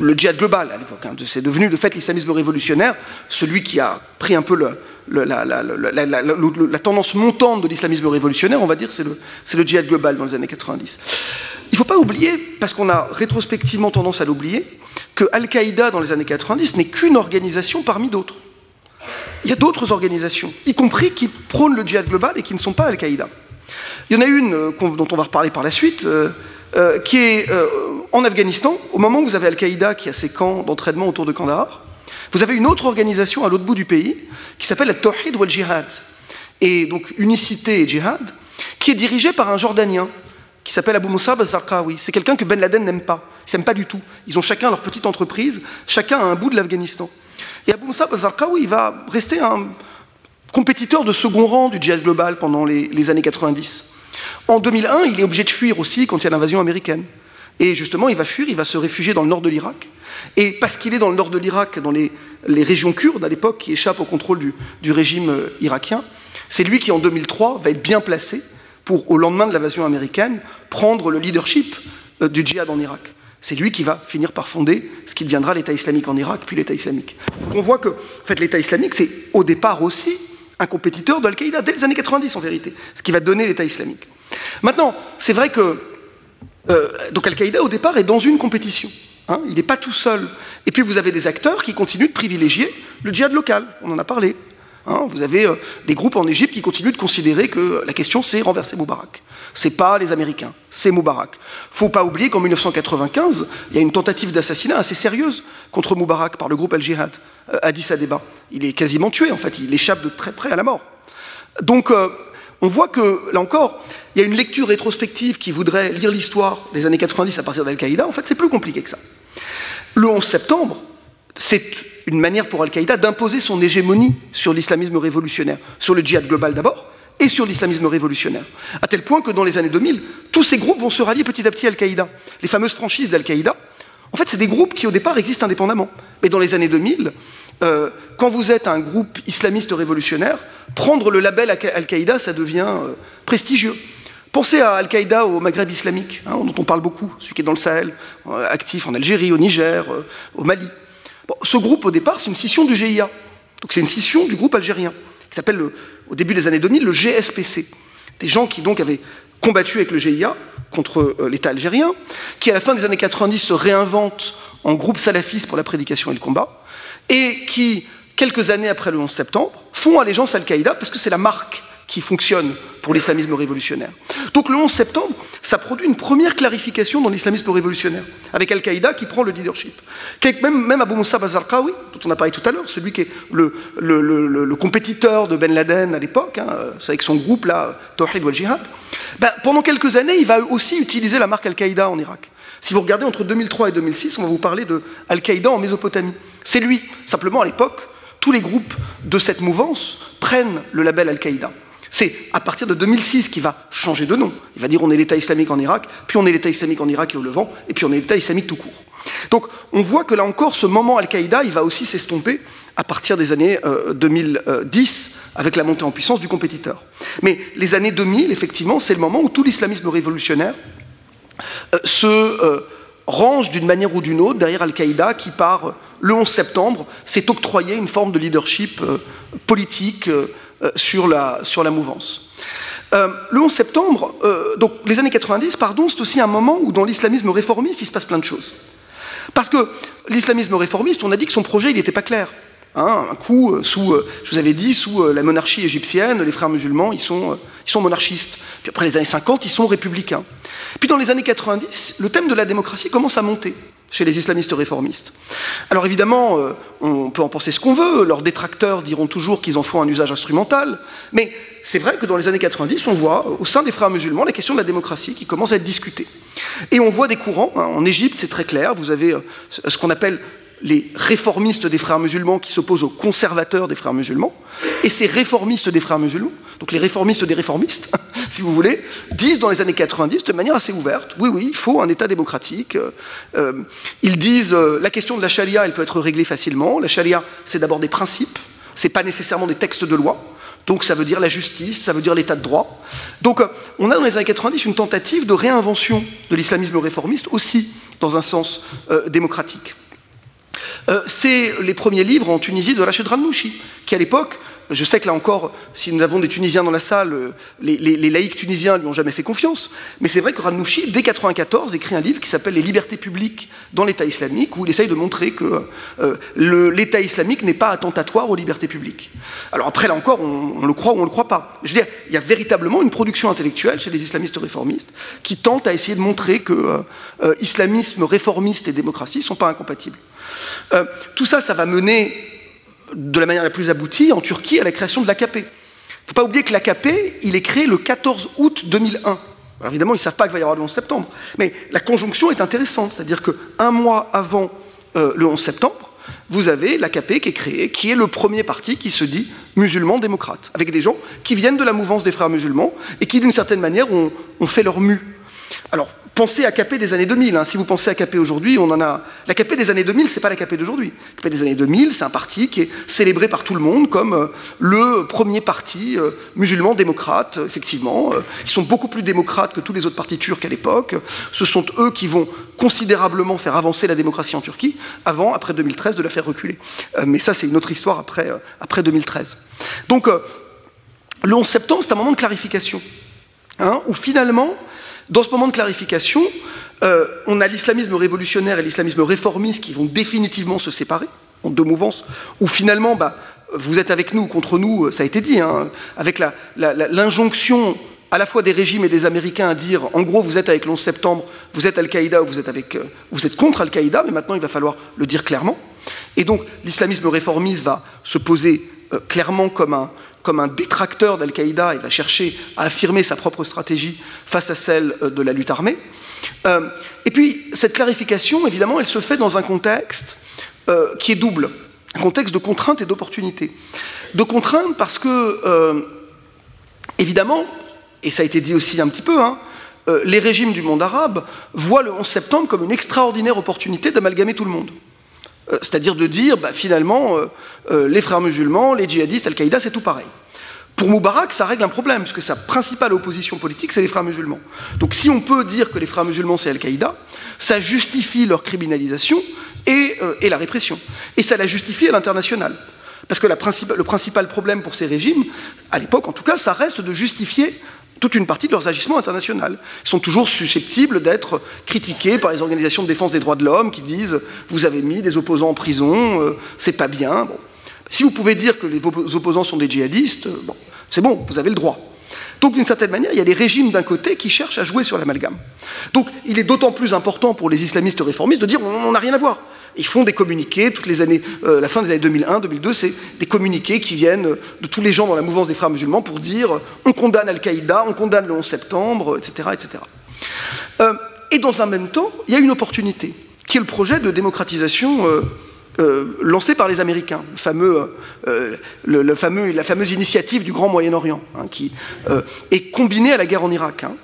le djihad global à l'époque. Hein, c'est devenu de fait l'islamisme révolutionnaire, celui qui a pris un peu la, tendance montante de l'islamisme révolutionnaire, on va dire, c'est le, le, djihad global dans les années 90. Il ne faut pas oublier, parce qu'on a rétrospectivement tendance à l'oublier, que Al-Qaïda dans les années 90 n'est qu'une organisation parmi d'autres. Il y a d'autres organisations, y compris qui prônent le djihad global et qui ne sont pas Al-Qaïda. Il y en a une euh, dont on va reparler par la suite, euh, euh, qui est en Afghanistan, au moment où vous avez Al-Qaïda qui a ses camps d'entraînement autour de Kandahar, vous avez une autre organisation à l'autre bout du pays qui s'appelle la Tawhid wal Jihad, et donc unicité et jihad, qui est dirigée par un Jordanien qui s'appelle Abu Musab al-Zarqawi. C'est quelqu'un que Ben Laden n'aime pas. Ils n'aiment pas du tout. Ils ont chacun leur petite entreprise, chacun a un bout de l'Afghanistan. Et Abu Musab al-Zarqawi va rester un compétiteur de second rang du djihad global pendant les, les années 90. En 2001, il est obligé de fuir aussi quand il y a l'invasion américaine. Et justement, il va fuir, il va se réfugier dans le nord de l'Irak. Et parce qu'il est dans le nord de l'Irak, dans les, régions kurdes à l'époque, qui échappent au contrôle du, régime euh, irakien, c'est lui qui, en 2003, va être bien placé pour, au lendemain de l'invasion américaine, prendre le leadership euh, du djihad en Irak. C'est lui qui va finir par fonder ce qui deviendra l'État islamique en Irak, puis l'État islamique. Donc on voit que en fait, l'État islamique, c'est au départ aussi un compétiteur de Al-Qaïda, dès les années 90 en vérité, ce qui va donner l'État islamique. Maintenant, c'est vrai que euh, donc Al-Qaïda, au départ, est dans une compétition. Hein, il n'est pas tout seul. Et puis vous avez des acteurs qui continuent de privilégier le djihad local. On en a parlé. Hein, vous avez euh, des groupes en Égypte qui continuent de considérer que la question c'est renverser Moubarak. C'est pas les Américains, c'est Moubarak. Faut pas oublier qu'en 1995, il y a une tentative d'assassinat assez sérieuse contre Moubarak par le groupe Al-Jihad euh, Addis Abeba. Il est quasiment tué en fait, il échappe de très près à la mort. Donc on voit que, là encore, il y a une lecture rétrospective qui voudrait lire l'histoire des années 90 à partir d'Al-Qaïda. En fait, c'est plus compliqué que ça. Le 11 septembre, c'est une manière pour Al-Qaïda d'imposer son hégémonie sur l'islamisme révolutionnaire, sur le djihad global d'abord, et sur l'islamisme révolutionnaire. À tel point que dans les années 2000, tous ces groupes vont se rallier petit à petit à Al-Qaïda. Les fameuses franchises d'Al-Qaïda, en fait, c'est des groupes qui au départ existent indépendamment. Mais dans les années 2000, euh, quand vous êtes un groupe islamiste révolutionnaire, prendre le label Al-Qaïda, ça devient euh, prestigieux. Pensez à Al-Qaïda au Maghreb islamique, hein, dont on parle beaucoup, celui qui est dans le Sahel, euh, actif en Algérie, au Niger, au Mali. Ce groupe, au départ, c'est une scission du GIA. Donc c'est une scission du groupe algérien, qui s'appelle, au début des années 2000, le GSPC. Des gens qui donc avaient combattu avec le GIA contre l'État algérien, qui à la fin des années 90 se réinventent en groupe salafiste pour la prédication et le combat, et qui, quelques années après le 11 septembre, font allégeance à Al-Qaïda parce que c'est la marque qui fonctionne pour l'islamisme révolutionnaire. Donc le 11 septembre, ça produit une première clarification dans l'islamisme révolutionnaire, avec Al-Qaïda qui prend le leadership. Même, même Abu Moussa Bazarqawi, dont on a parlé tout à l'heure, celui qui est le, compétiteur de Ben Laden à l'époque, hein, avec son groupe là, Tawhid wal Jihad, ben, pendant quelques années, il va aussi utiliser la marque Al-Qaïda en Irak. Si vous regardez entre 2003 et 2006, on va vous parler de Al-Qaïda en Mésopotamie. C'est lui. Simplement, à l'époque, tous les groupes de cette mouvance prennent le label Al-Qaïda. C'est à partir de 2006 qu'il va changer de nom. Il va dire on est l'État islamique en Irak, puis on est l'État islamique en Irak et au Levant, et puis on est l'État islamique tout court. Donc on voit que là encore, ce moment Al-Qaïda, il va aussi s'estomper à partir des années 2010 euh, avec la montée en puissance du compétiteur. Mais les années 2000, effectivement, c'est le moment où tout l'islamisme révolutionnaire euh, se euh, range d'une manière ou d'une autre derrière Al-Qaïda qui, par le 11 septembre, s'est octroyé une forme de leadership politique sur la, sur la mouvance. le 11 septembre, donc les années 90, pardon, c'est aussi un moment où dans l'islamisme réformiste, il se passe plein de choses. Parce que l'islamisme réformiste, on a dit que son projet, il n'était pas clair. Hein, un coup, sous, je vous avais dit, sous la monarchie égyptienne, les frères musulmans, ils sont, ils sont monarchistes. Puis après les années 50, ils sont républicains. Puis dans les années 90, le thème de la démocratie commence à monter chez les islamistes réformistes. Alors évidemment, euh, on peut en penser ce qu'on veut, leurs détracteurs diront toujours qu'ils en font un usage instrumental, mais c'est vrai que dans les années 90, on voit au sein des frères musulmans la question de la démocratie qui commence à être discutée. Et on voit des courants, hein, en Égypte c'est très clair, vous avez euh, ce qu'on appelle les réformistes des frères musulmans qui s'opposent aux conservateurs des frères musulmans, et ces réformistes des frères musulmans, donc les réformistes des réformistes, si vous voulez, disent dans les années 90 de manière assez ouverte, oui, oui, il faut un État démocratique. Euh, ils disent, euh, la question de la charia, elle peut être réglée facilement. La charia, c'est d'abord des principes, c'est pas nécessairement des textes de loi. Donc ça veut dire la justice, ça veut dire l'état de droit. Donc euh, on a dans les années 90 une tentative de réinvention de l'islamisme réformiste aussi dans un sens démocratique. Euh, c'est les premiers livres en Tunisie de Rachid Ranouchi, qui à l'époque, je sais que là encore, si nous avons des Tunisiens dans la salle, euh, les, laïcs tunisiens lui ont jamais fait confiance, mais c'est vrai que Ranouchi, dès 1994, écrit un livre qui s'appelle Les libertés publiques dans l'État islamique, où il essaye de montrer que euh, l'État islamique n'est pas attentatoire aux libertés publiques. Alors après, là encore, on, le croit ou on ne le croit pas. Je veux dire, il y a véritablement une production intellectuelle chez les islamistes réformistes qui tente à essayer de montrer que islamisme réformiste et démocratie ne sont pas incompatibles. Euh, tout ça, ça va mener de la manière la plus aboutie en Turquie à la création de l'AKP. Il ne faut pas oublier que l'AKP, il est créé le 14 août 2001. Alors évidemment, ils ne savent pas qu'il va y avoir le 11 septembre. Mais la conjonction est intéressante, c'est-à-dire qu'un mois avant euh, le 11 septembre, vous avez l'AKP qui est créé, qui est le premier parti qui se dit musulman démocrate, avec des gens qui viennent de la mouvance des frères musulmans et qui, d'une certaine manière, ont, ont fait leur mue. Alors, pensez à KP des années 2000. Hein. Si vous pensez à KP aujourd'hui, on en a. La KP des années 2000, c'est pas la KP d'aujourd'hui. La KP des années 2000, c'est un parti qui est célébré par tout le monde comme euh, le premier parti euh, musulman démocrate. Effectivement, euh, ils sont beaucoup plus démocrates que tous les autres partis turcs à l'époque. Ce sont eux qui vont considérablement faire avancer la démocratie en Turquie, avant, après 2013, de la faire reculer. mais ça, c'est une autre histoire après, après 2013. Donc, le 11 septembre, c'est un moment de clarification, hein, où finalement dans ce moment de clarification, euh, on a l'islamisme révolutionnaire et l'islamisme réformiste qui vont définitivement se séparer en deux mouvances, où finalement, bah, vous êtes avec nous ou contre nous, ça a été dit, hein, avec l'injonction à la fois des régimes et des Américains à dire, en gros, vous êtes avec le 11 septembre, vous êtes Al-Qaïda ou vous êtes, avec, euh, vous êtes contre Al-Qaïda, mais maintenant il va falloir le dire clairement. Et donc l'islamisme réformiste va se poser euh, clairement comme un, comme un détracteur d'Al-Qaïda, il va chercher à affirmer sa propre stratégie face à celle euh, de la lutte armée. Euh, et puis, cette clarification, évidemment, elle se fait dans un contexte euh, qui est double, un contexte de contrainte et d'opportunité. De contrainte parce que Évidemment, et ça a été dit aussi un petit peu, hein, les régimes du monde arabe voient le 11 septembre comme une extraordinaire opportunité d'amalgamer tout le monde. Euh, c'est-à-dire de dire, bah, finalement, euh, les frères musulmans, les djihadistes, Al-Qaïda, c'est tout pareil. Pour Moubarak, ça règle un problème, puisque sa principale opposition politique, c'est les frères musulmans. Donc si on peut dire que les frères musulmans, c'est Al-Qaïda, ça justifie leur criminalisation et, la répression. Et ça la justifie à l'international. Parce que le principal problème pour ces régimes, à l'époque en tout cas, ça reste de justifier toute une partie de leurs agissements internationaux. Ils sont toujours susceptibles d'être critiqués par les organisations de défense des droits de l'homme qui disent vous avez mis des opposants en prison, euh, c'est pas bien. Si vous pouvez dire que les opposants sont des djihadistes, euh, c'est bon, vous avez le droit. Donc d'une certaine manière, il y a des régimes d'un côté qui cherchent à jouer sur l'amalgame. Donc il est d'autant plus important pour les islamistes réformistes de dire on n'a rien à voir. Ils font des communiqués toutes les années, euh, la fin des années 2001, 2002, c'est des communiqués qui viennent de tous les gens dans la mouvance des frères musulmans pour dire on condamne Al-Qaïda, on condamne le 11 septembre, etc. etc. Euh, et dans un même temps, il y a une opportunité, qui est le projet de démocratisation euh, lancé par les Américains, le, fameux, la fameuse initiative du Grand Moyen-Orient, hein, qui est combinée à la guerre en Irak. Hein.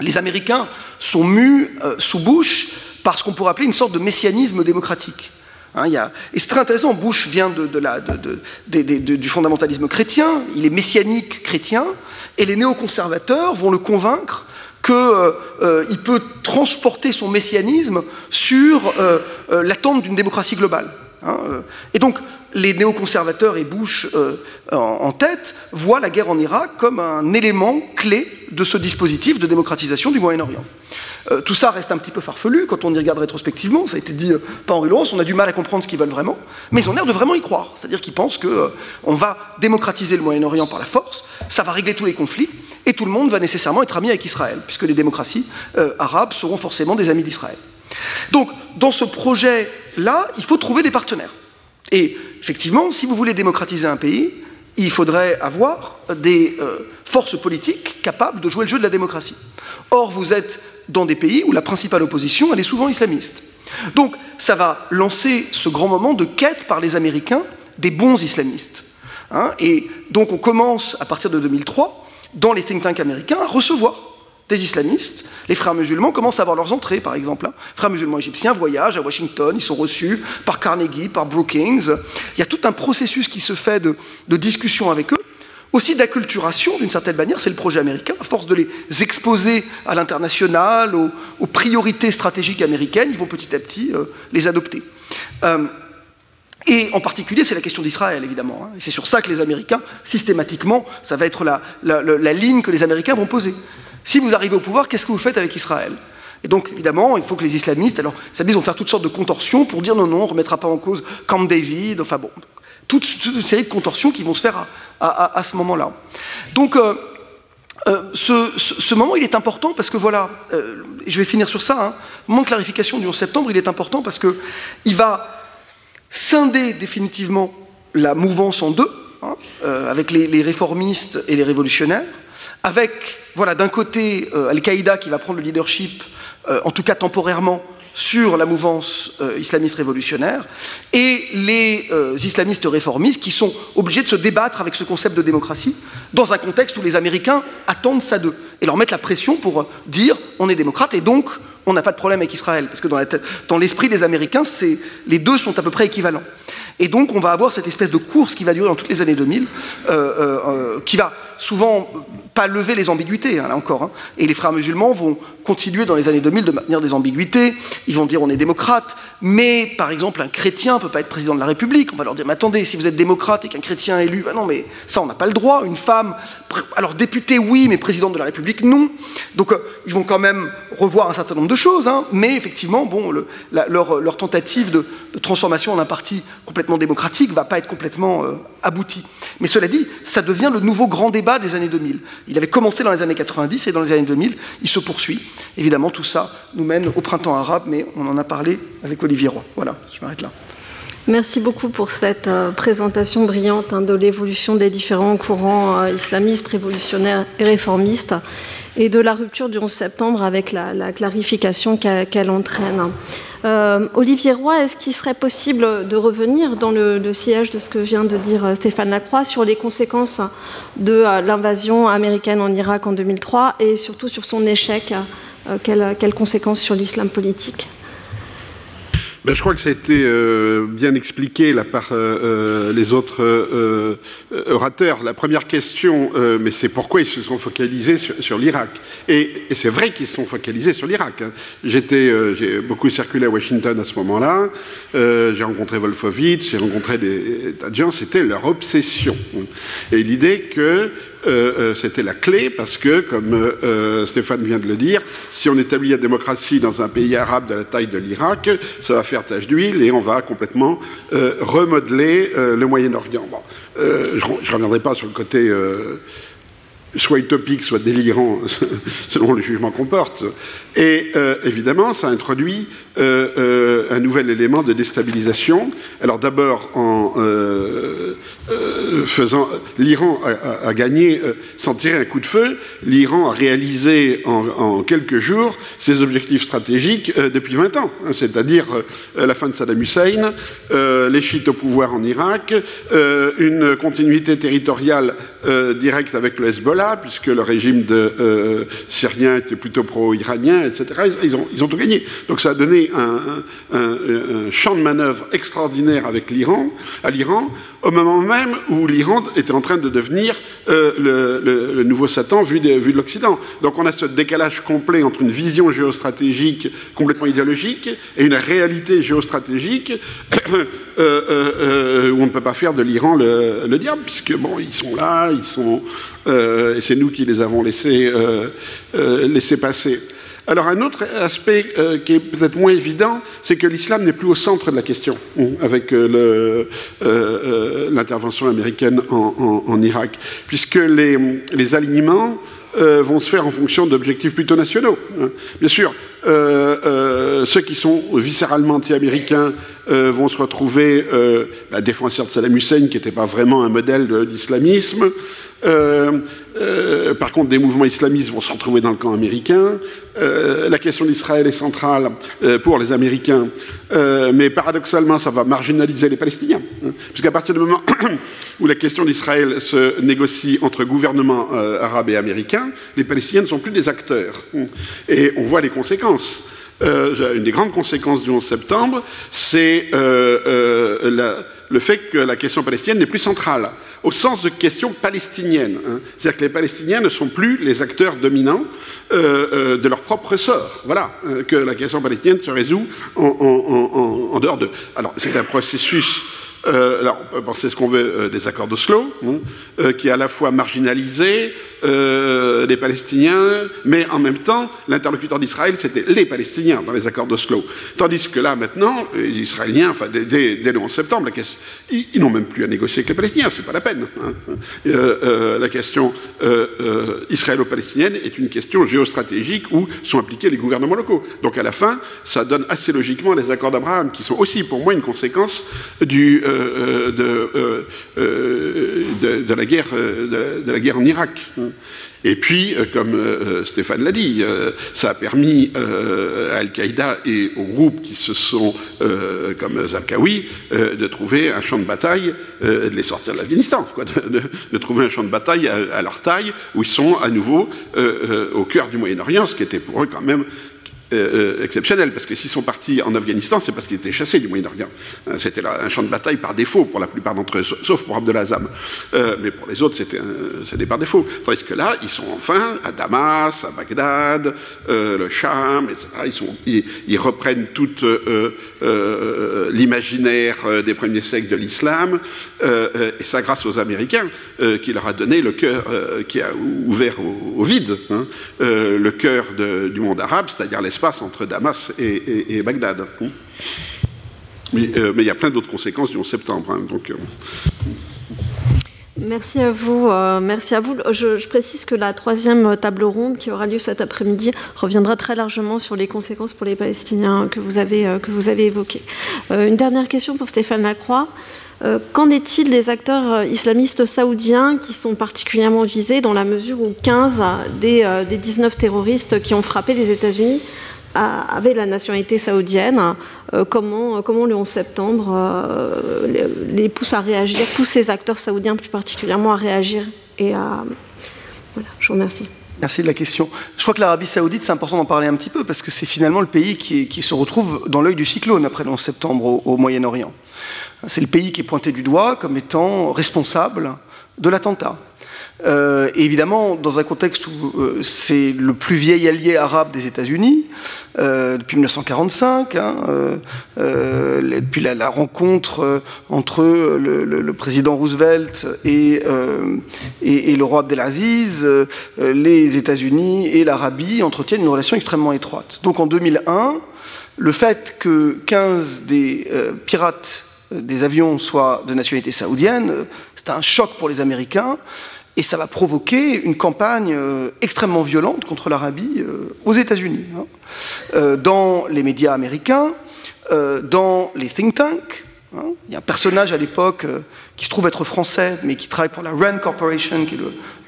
Les Américains sont mus sous Bush par ce qu'on pourrait appeler une sorte de messianisme démocratique. Hein, et c'est très intéressant, Bush vient de, du fondamentalisme chrétien, il est messianique chrétien, et les néoconservateurs vont le convaincre qu'il euh, euh, peut transporter son messianisme sur euh, l'attente d'une démocratie globale. Hein, et donc, les néoconservateurs et Bush en, tête voient la guerre en Irak comme un élément clé de ce dispositif de démocratisation du Moyen-Orient. Euh, tout ça reste un petit peu farfelu quand on y regarde rétrospectivement, ça a été dit euh, par Henri Laurence, on a du mal à comprendre ce qu'ils veulent vraiment, mais ils ont l'air de vraiment y croire, c'est-à-dire qu'ils pensent qu'on euh, va démocratiser le Moyen-Orient par la force, ça va régler tous les conflits, et tout le monde va nécessairement être ami avec Israël, puisque les démocraties arabes seront forcément des amis d'Israël. Donc, dans ce projet-là, il faut trouver des partenaires. Et effectivement, si vous voulez démocratiser un pays, il faudrait avoir des forces politiques capables de jouer le jeu de la démocratie. Or, vous êtes dans des pays où la principale opposition, elle est souvent islamiste. Donc, ça va lancer ce grand moment de quête par les Américains des bons islamistes. Hein. et donc, on commence, à partir de 2003, dans les think tanks américains, à recevoir des islamistes. Les frères musulmans commencent à avoir leurs entrées, par exemple. Hein. frères musulmans égyptiens voyagent à Washington, ils sont reçus par Carnegie, par Brookings. Il y a tout un processus qui se fait de, de discussion avec eux aussi d'acculturation, d'une certaine manière, c'est le projet américain, à force de les exposer à l'international, aux, priorités stratégiques américaines, ils vont petit à petit euh, les adopter. Euh, et en particulier, c'est la question d'Israël, évidemment. Hein. Et c'est sur ça que les Américains, systématiquement, ça va être la, ligne que les Américains vont poser. Si vous arrivez au pouvoir, qu'est-ce que vous faites avec Israël? Et donc, évidemment, il faut que les islamistes, alors, ça vont faire toutes sortes de contorsions pour dire non, non, on ne remettra pas en cause Camp David, enfin bon, toute, une série de contorsions qui vont se faire à, ce moment-là. Donc, euh, euh, ce, moment, il est important parce que voilà, euh, je vais finir sur ça, hein, moment de clarification du 11 septembre, il est important parce qu'il va scinder définitivement la mouvance en deux, hein, avec les, les, réformistes et les révolutionnaires, avec, voilà, d'un côté, Al-Qaïda qui va prendre le leadership, en tout cas temporairement, sur la mouvance euh, islamiste révolutionnaire et les euh, islamistes réformistes qui sont obligés de se débattre avec ce concept de démocratie dans un contexte où les Américains attendent ça d'eux et leur mettre la pression pour euh, dire on est démocrate et donc on n'a pas de problème avec Israël parce que dans l'esprit des Américains les deux sont à peu près équivalents. Et donc on va avoir cette espèce de course qui va durer dans toutes les années 2000, qui va souvent pas lever les ambiguïtés, hein, là encore. Hein. Et les frères musulmans vont continuer dans les années 2000 de maintenir des ambiguïtés. Ils vont dire on est démocrate, mais par exemple un chrétien ne peut pas être président de la République. On va leur dire mais attendez, si vous êtes démocrate et qu'un chrétien est élu, ben non mais ça on n'a pas le droit. Une femme, alors députée oui, mais présidente de la République non. Donc euh, ils vont quand même revoir un certain nombre de choses, hein. mais effectivement bon, leur, tentative de, transformation en un parti complètement démocratique va pas être complètement euh, aboutie. Mais cela dit, ça devient le nouveau grand débat des années 2000. Il avait commencé dans les années 90 et dans les années 2000, il se poursuit. Évidemment, tout ça nous mène au printemps arabe, mais on en a parlé avec Olivier Roy. Voilà, je m'arrête là. Merci beaucoup pour cette euh, présentation brillante hein, de l'évolution des différents courants euh, islamistes, révolutionnaires et réformistes et de la rupture du 11 septembre avec la, clarification qu'elle entraîne. Euh, Olivier Roy, est-ce qu'il serait possible de revenir dans le, le, siège de ce que vient de dire Stéphane Lacroix sur les conséquences de l'invasion américaine en Irak en 2003 et surtout sur son échec quelles conséquences sur l'islam politique? Ben, je crois que ça a été euh, bien expliqué par euh, euh, les autres orateurs. La première question, mais c'est pourquoi ils se sont focalisés sur, l'Irak. Et, c'est vrai qu'ils se sont focalisés sur l'Irak. Hein. J'ai beaucoup circulé à Washington à ce moment-là. j'ai rencontré Wolfowitz, j'ai rencontré des tas de gens. C'était leur obsession. Et l'idée que euh, euh, c'était la clé parce que, comme euh, Stéphane vient de le dire, si on établit la démocratie dans un pays arabe de la taille de l'Irak, ça va faire tache d'huile et on va complètement remodeler le Moyen-Orient. je ne reviendrai pas sur le côté soit utopique, soit délirant, selon le jugement qu'on porte. Et évidemment, ça introduit un nouvel élément de déstabilisation. Alors d'abord en euh, faisant, l'Iran a, gagné euh, sans tirer un coup de feu. L'Iran a réalisé en, quelques jours ses objectifs stratégiques euh, depuis 20 ans, hein, c'est-à-dire la fin de Saddam Hussein, les chiites au pouvoir en Irak, une continuité territoriale directe avec le Hezbollah, puisque le régime de, syrien était plutôt pro-iranien, etc. Ils, ont, tout gagné. Donc ça a donné un, champ de manœuvre extraordinaire avec à l'Iran, au moment même où l'Iran était en train de devenir euh, le, nouveau Satan vu de, l'Occident. Donc on a ce décalage complet entre une vision géostratégique complètement idéologique et une réalité géostratégique euh, euh, où on ne peut pas faire de l'Iran le, diable, puisque bon, ils sont là, ils sont, et c'est nous qui les avons laissés, laissés passer. Alors un autre aspect euh, qui est peut-être moins évident, c'est que l'islam n'est plus au centre de la question hein, avec euh, euh, l'intervention américaine en, Irak, puisque les, alignements vont se faire en fonction d'objectifs plutôt nationaux. Hein. Bien sûr, ceux qui sont viscéralement anti-américains vont se retrouver bah, défenseurs de Saddam Hussein, qui n'était pas vraiment un modèle d'islamisme. Euh, par contre, des mouvements islamistes vont se retrouver dans le camp américain. Euh, la question d'Israël est centrale euh, pour les Américains, mais paradoxalement, ça va marginaliser les Palestiniens. Hein, puisqu'à partir du moment où la question d'Israël se négocie entre gouvernements arabes et américains, les Palestiniens ne sont plus des acteurs. Et on voit les conséquences. Une des grandes conséquences du 11 septembre, c'est le fait que la question palestinienne n'est plus centrale au sens de question palestinienne. Hein. C'est-à-dire que les Palestiniens ne sont plus les acteurs dominants euh, euh, de leur propre sort. Voilà, euh, que la question palestinienne se résout en, dehors de. Alors, c'est un processus alors, on peut penser ce qu'on veut des accords d'Oslo, hein, qui est à la fois marginalisé, euh, des Palestiniens, mais en même temps, l'interlocuteur d'Israël, c'était les Palestiniens dans les accords d'Oslo. Tandis que là, maintenant, les Israéliens, enfin, dès, le 11 septembre, ils, n'ont même plus à négocier avec les Palestiniens, c'est pas la peine. Hein. Euh, euh, la question israélo-palestinienne est une question géostratégique où sont impliqués les gouvernements locaux. Donc à la fin, ça donne assez logiquement les accords d'Abraham, qui sont aussi pour moi une conséquence du, de, de, la guerre, de la guerre en Irak. Et puis, euh, comme euh, Stéphane l'a dit, euh, ça a permis à Al-Qaïda et aux groupes qui se sont, comme Zarqawi, de trouver un champ de bataille, de les sortir de l'Afghanistan, de, de, trouver un champ de bataille à, leur taille, où ils sont à nouveau au cœur du Moyen-Orient, ce qui était pour eux quand même euh, euh, exceptionnel, parce que s'ils sont partis en Afghanistan, c'est parce qu'ils étaient chassés du Moyen-Orient. Euh, c'était un champ de bataille par défaut pour la plupart d'entre eux, sauf pour Abdelazam. Mais pour les autres, c'était par défaut. Tandis que là, ils sont enfin à Damas, à Bagdad, le Cham, etc. Ils, reprennent tout l'imaginaire des premiers siècles de l'islam, et ça grâce aux Américains, qui leur a donné le cœur, qui a ouvert au, vide, hein, le cœur du monde arabe, c'est-à-dire les passe entre Damas et, Bagdad. Hein. Euh, mais, il y a plein d'autres conséquences du 11 septembre. Hein, euh. Merci à vous. Euh, merci à vous. Je, précise que la troisième table ronde qui aura lieu cet après-midi reviendra très largement sur les conséquences pour les Palestiniens que vous avez, que vous avez évoquées. Une dernière question pour Stéphane Lacroix. Qu'en est-il des acteurs islamistes saoudiens qui sont particulièrement visés dans la mesure où 15 des, des 19 terroristes qui ont frappé les États-Unis avait la nationalité saoudienne, euh, comment, comment le 11 septembre euh, les, pousse à réagir, pousse ces acteurs saoudiens plus particulièrement à réagir et à... Voilà, je vous remercie. Merci de la question. Je crois que l'Arabie saoudite, c'est important d'en parler un petit peu, parce que c'est finalement le pays qui, se retrouve dans l'œil du cyclone après le 11 septembre au Moyen-Orient. C'est le pays qui est pointé du doigt comme étant responsable de l'attentat. Euh, évidemment, dans un contexte où euh, c'est le plus vieil allié arabe des États-Unis, euh, depuis 1945, hein, depuis la, rencontre entre le, président Roosevelt et, et, le roi Abdelaziz, les États-Unis et l'Arabie entretiennent une relation extrêmement étroite. Donc en 2001, le fait que 15 des pirates des avions soient de nationalité saoudienne, c'est un choc pour les Américains. Et ça va provoquer une campagne euh, extrêmement violente contre l'Arabie euh, aux États-Unis. Hein. Euh, dans les médias américains, dans les think tanks, hein. il y a un personnage à l'époque qui se trouve être français, mais qui travaille pour la RAND Corporation, qui est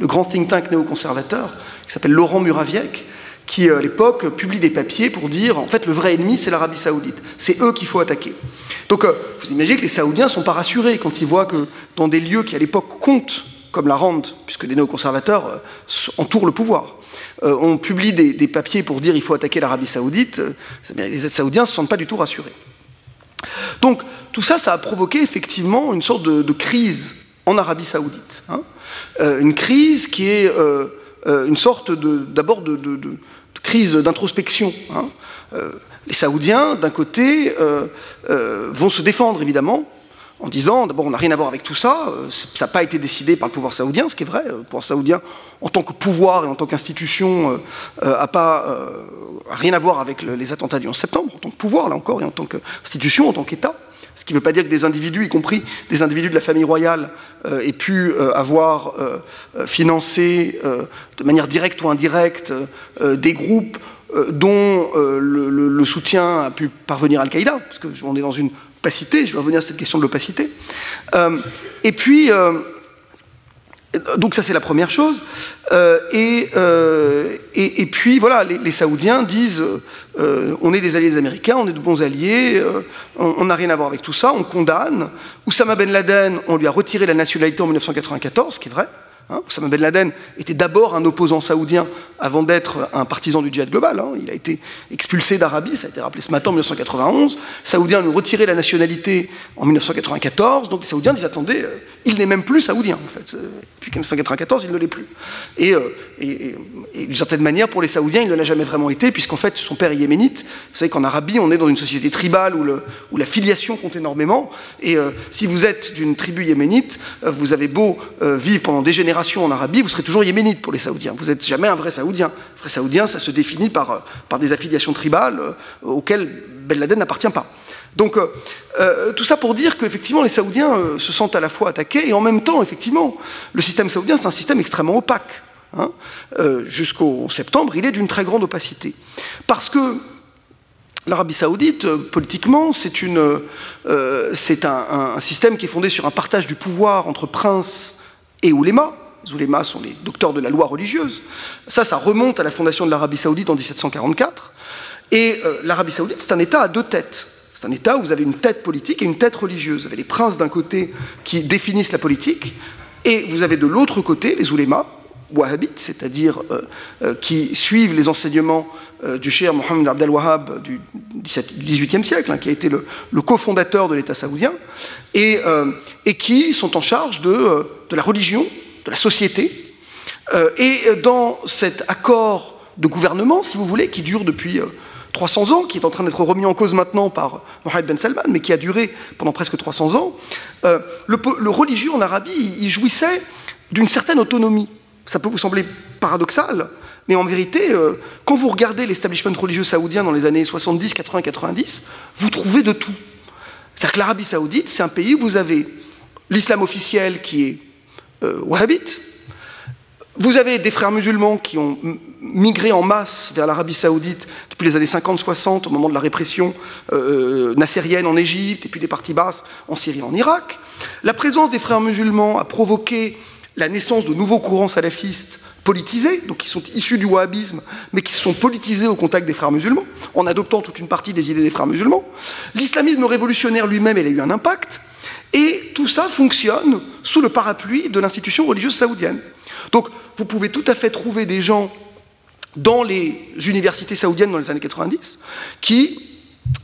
le, grand think tank néoconservateur, qui s'appelle Laurent Muraviec, qui à l'époque publie des papiers pour dire en fait le vrai ennemi c'est l'Arabie saoudite, c'est eux qu'il faut attaquer. Donc vous imaginez que les Saoudiens ne sont pas rassurés quand ils voient que dans des lieux qui à l'époque comptent comme la rente, puisque les néoconservateurs euh, entourent le pouvoir. Euh, on publie des, papiers pour dire qu'il faut attaquer l'Arabie saoudite, euh, les Saoudiens ne se sentent pas du tout rassurés. Donc tout ça, ça a provoqué effectivement une sorte de, crise en Arabie saoudite. Hein. une crise qui est une sorte d'abord de, crise d'introspection. Hein. les Saoudiens, d'un côté, vont se défendre évidemment, en disant d'abord on n'a rien à voir avec tout ça, euh, ça n'a pas été décidé par le pouvoir saoudien, ce qui est vrai, euh, le pouvoir saoudien en tant que pouvoir et en tant qu'institution n'a euh, pas rien à voir avec les attentats du 11 septembre, en tant que pouvoir là encore, et en tant qu'institution, en tant qu'État. Ce qui ne veut pas dire que des individus, y compris des individus de la famille royale, aient pu avoir financé de manière directe ou indirecte des groupes dont le, soutien a pu parvenir à Al-Qaïda, parce qu'on est dans une opacité, je vais revenir à cette question de l'opacité. Euh, et puis, euh, donc ça c'est la première chose. Euh, et, et, puis voilà, les, Saoudiens disent on est des alliés américains, on est de bons alliés, on n'a rien à voir avec tout ça, on condamne. Oussama Ben Laden, on lui a retiré la nationalité en 1994, ce qui est vrai. Hein, Osama Ben Laden était d'abord un opposant saoudien avant d'être un partisan du djihad global. Hein. Il a été expulsé d'Arabie, ça a été rappelé ce matin en 1991. Saoudiens ont retiré la nationalité en 1994. Donc les Saoudiens disent attendez, euh, il n'est même plus saoudien en fait. Depuis 1994, il ne l'est plus. Euh, et, d'une certaine manière, pour les Saoudiens, il ne l'a jamais vraiment été, puisqu'en fait, son père est yéménite. Vous savez qu'en Arabie, on est dans une société tribale où, la filiation compte énormément. Et euh, si vous êtes d'une tribu yéménite, vous avez beau vivre pendant des générations en Arabie, vous serez toujours yéménite pour les Saoudiens. Vous n'êtes jamais un vrai Saoudien. Un vrai Saoudien, ça se définit par, euh, par des affiliations tribales euh, auxquelles Ben Laden n'appartient pas. Donc, euh, tout ça pour dire qu'effectivement, les Saoudiens se sentent à la fois attaqués et en même temps, effectivement, le système saoudien, c'est un système extrêmement opaque. Hein. Jusqu'au septembre, il est d'une très grande opacité. Parce que l'Arabie saoudite, politiquement, c'est un, un, système qui est fondé sur un partage du pouvoir entre princes et oulémas. Oulémas sont les docteurs de la loi religieuse. Ça, ça remonte à la fondation de l'Arabie saoudite en 1744. Et euh, l'Arabie saoudite, c'est un État à deux têtes. C'est un État où vous avez une tête politique et une tête religieuse. Vous avez les princes d'un côté qui définissent la politique, et vous avez de l'autre côté les oulémas, wahhabites, c'est-à-dire euh, euh, qui suivent les enseignements du cher Mohammed Abdel Wahhab du XVIIIe siècle, hein, qui a été le, cofondateur de l'État saoudien, et, qui sont en charge de la religion, de la société. Euh, et dans cet accord de gouvernement, si vous voulez, qui dure depuis 300 euh, ans, qui est en train d'être remis en cause maintenant par Mohamed Ben Salman, mais qui a duré pendant presque 300 ans, euh, le, religieux en Arabie, il jouissait d'une certaine autonomie. Ça peut vous sembler paradoxal, mais en vérité, quand vous regardez l'establishment religieux saoudien dans les années 70, 80, 90, vous trouvez de tout. C'est-à-dire que l'Arabie saoudite, c'est un pays où vous avez l'islam officiel qui est wahhabites. Vous avez des frères musulmans qui ont migré en masse vers l'Arabie saoudite depuis les années 50-60, au moment de la répression euh, nassérienne en Égypte, et puis des parties basses en Syrie et en Irak. La présence des frères musulmans a provoqué la naissance de nouveaux courants salafistes politisés, donc qui sont issus du wahhabisme, mais qui se sont politisés au contact des frères musulmans, en adoptant toute une partie des idées des frères musulmans. L'islamisme révolutionnaire lui-même, il a eu un impact, et tout ça fonctionne sous le parapluie de l'institution religieuse saoudienne. Donc vous pouvez tout à fait trouver des gens dans les universités saoudiennes dans les années 90 qui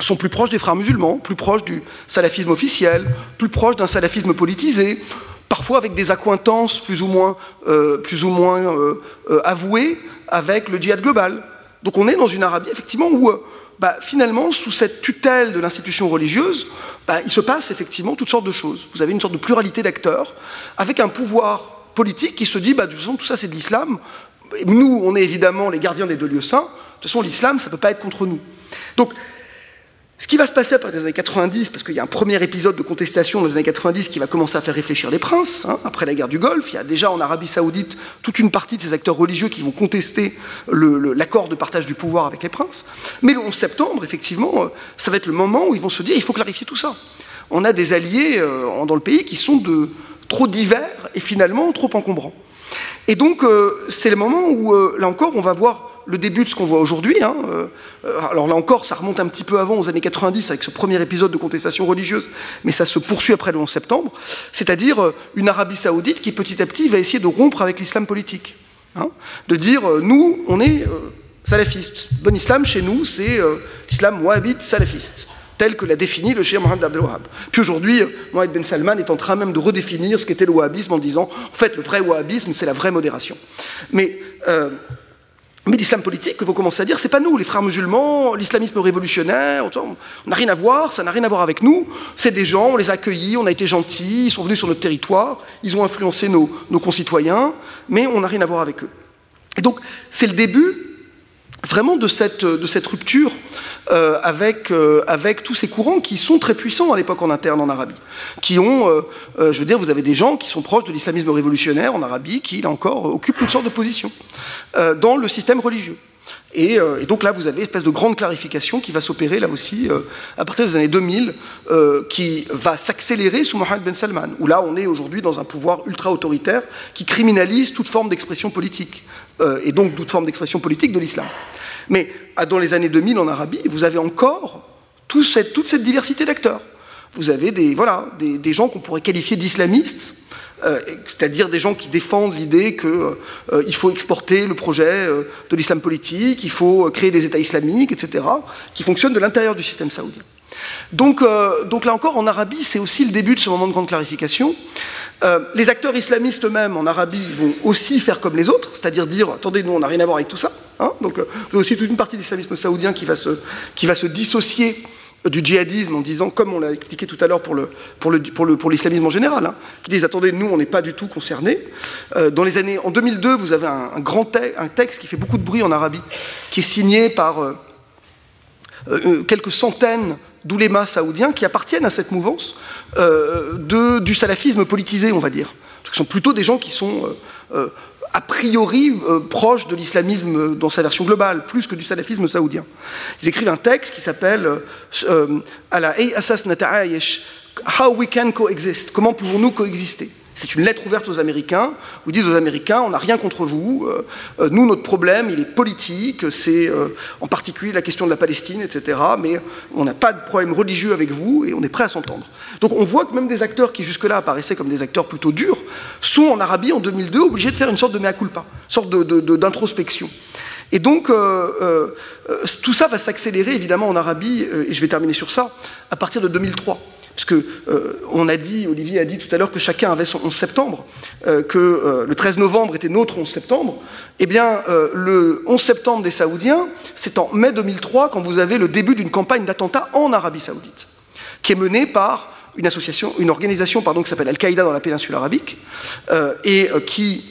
sont plus proches des frères musulmans, plus proches du salafisme officiel, plus proches d'un salafisme politisé, parfois avec des accointances plus ou moins, euh, plus ou moins euh, euh, avouées avec le djihad global. Donc on est dans une Arabie effectivement où bah, finalement, sous cette tutelle de l'institution religieuse, bah, il se passe effectivement toutes sortes de choses. Vous avez une sorte de pluralité d'acteurs avec un pouvoir politique qui se dit, bah, de toute façon, tout ça c'est de l'islam. Nous, on est évidemment les gardiens des deux lieux saints. De toute façon, l'islam, ça ne peut pas être contre nous. Donc, ce qui va se passer après les années 90, parce qu'il y a un premier épisode de contestation dans les années 90 qui va commencer à faire réfléchir les princes, hein, après la guerre du Golfe, il y a déjà en Arabie saoudite toute une partie de ces acteurs religieux qui vont contester l'accord de partage du pouvoir avec les princes. Mais le 11 septembre, effectivement, euh, ça va être le moment où ils vont se dire, il faut clarifier tout ça. On a des alliés euh, dans le pays qui sont de, trop divers et finalement trop encombrants. Et donc, euh, c'est le moment où, là encore, on va voir le début de ce qu'on voit aujourd'hui. Hein, euh, alors là encore, ça remonte un petit peu avant, aux années 90, avec ce premier épisode de contestation religieuse, mais ça se poursuit après le 11 septembre, c'est-à-dire une Arabie saoudite qui petit à petit va essayer de rompre avec l'islam politique. Hein, de dire, nous, on est salafistes. Bon islam, chez nous, c'est l'islam wahhabite salafiste tel que l'a défini le cheikh Mohamed Abdel Wahab. Puis aujourd'hui, Mohamed Ben Salman est en train même de redéfinir ce qu'était le wahhabisme en disant, en fait, le vrai wahhabisme, c'est la vraie modération. Mais, euh, mais l'islam politique, que vous commencez à dire, c'est pas nous, les frères musulmans, l'islamisme révolutionnaire, on n'a rien à voir, ça n'a rien à voir avec nous. C'est des gens, on les a accueillis, on a été gentils, ils sont venus sur notre territoire, ils ont influencé nos, concitoyens, mais on n'a rien à voir avec eux. Et donc, c'est le début vraiment de cette rupture euh, avec, euh, avec tous ces courants qui sont très puissants à l'époque en interne en Arabie. Qui ont, euh, je veux dire, vous avez des gens qui sont proches de l'islamisme révolutionnaire en Arabie qui, là encore, occupent toutes sortes de positions dans le système religieux. Et, donc là, vous avez une espèce de grande clarification qui va s'opérer là aussi à partir des années 2000, qui va s'accélérer sous Mohammed Ben Salman, où là, on est aujourd'hui dans un pouvoir ultra-autoritaire qui criminalise toute forme d'expression politique, et donc toute forme d'expression politique de l'islam. Mais dans les années 2000 en Arabie, vous avez encore toute cette, diversité d'acteurs. Vous avez des, voilà, des, gens qu'on pourrait qualifier d'islamistes, euh, c'est-à-dire des gens qui défendent l'idée qu'il euh, faut exporter le projet euh, de l'islam politique, il faut créer des États islamiques, etc., qui fonctionnent de l'intérieur du système saoudien. Donc, donc là encore, en Arabie, c'est aussi le début de ce moment de grande clarification. les acteurs islamistes eux-mêmes en Arabie vont aussi faire comme les autres, c'est-à-dire dire attendez, nous, on n'a rien à voir avec tout ça. Hein. Donc, euh, vous avez aussi toute une partie de l'islamisme saoudien qui va, se, dissocier du djihadisme en disant, comme on l'a expliqué tout à l'heure pour, l'islamisme en général, hein, qui disent attendez, nous, on n'est pas du tout concernés. Euh, dans les années, en 2002, vous avez un, texte qui fait beaucoup de bruit en Arabie, qui est signé par euh, quelques centaines d'oulémas saoudiens qui appartiennent à cette mouvance du salafisme politisé, on va dire. Ce sont plutôt des gens qui sont a priori euh, proche de l'islamisme dans sa version globale, plus que du salafisme saoudien. Ils écrivent un texte qui s'appelle euh, euh, How we can coexist, comment pouvons-nous coexister? C'est une lettre ouverte aux Américains, où ils disent aux Américains, on n'a rien contre vous, euh, euh, nous, notre problème, il est politique, c'est euh, en particulier la question de la Palestine, etc., mais on n'a pas de problème religieux avec vous et on est prêt à s'entendre. Donc on voit que même des acteurs qui jusque-là apparaissaient comme des acteurs plutôt durs, sont en Arabie en 2002 obligés de faire une sorte de mea culpa, une sorte d'introspection. Et donc, tout ça va s'accélérer évidemment en Arabie, et je vais terminer sur ça, à partir de 2003. Parce que euh, on a dit, Olivier a dit tout à l'heure que chacun avait son 11 septembre, euh, que euh, le 13 novembre était notre 11 septembre. Eh bien, le 11 septembre des Saoudiens, c'est en mai 2003 quand vous avez le début d'une campagne d'attentats en Arabie Saoudite, qui est menée par une association, une organisation pardon, qui s'appelle Al-Qaïda dans la péninsule arabique, et qui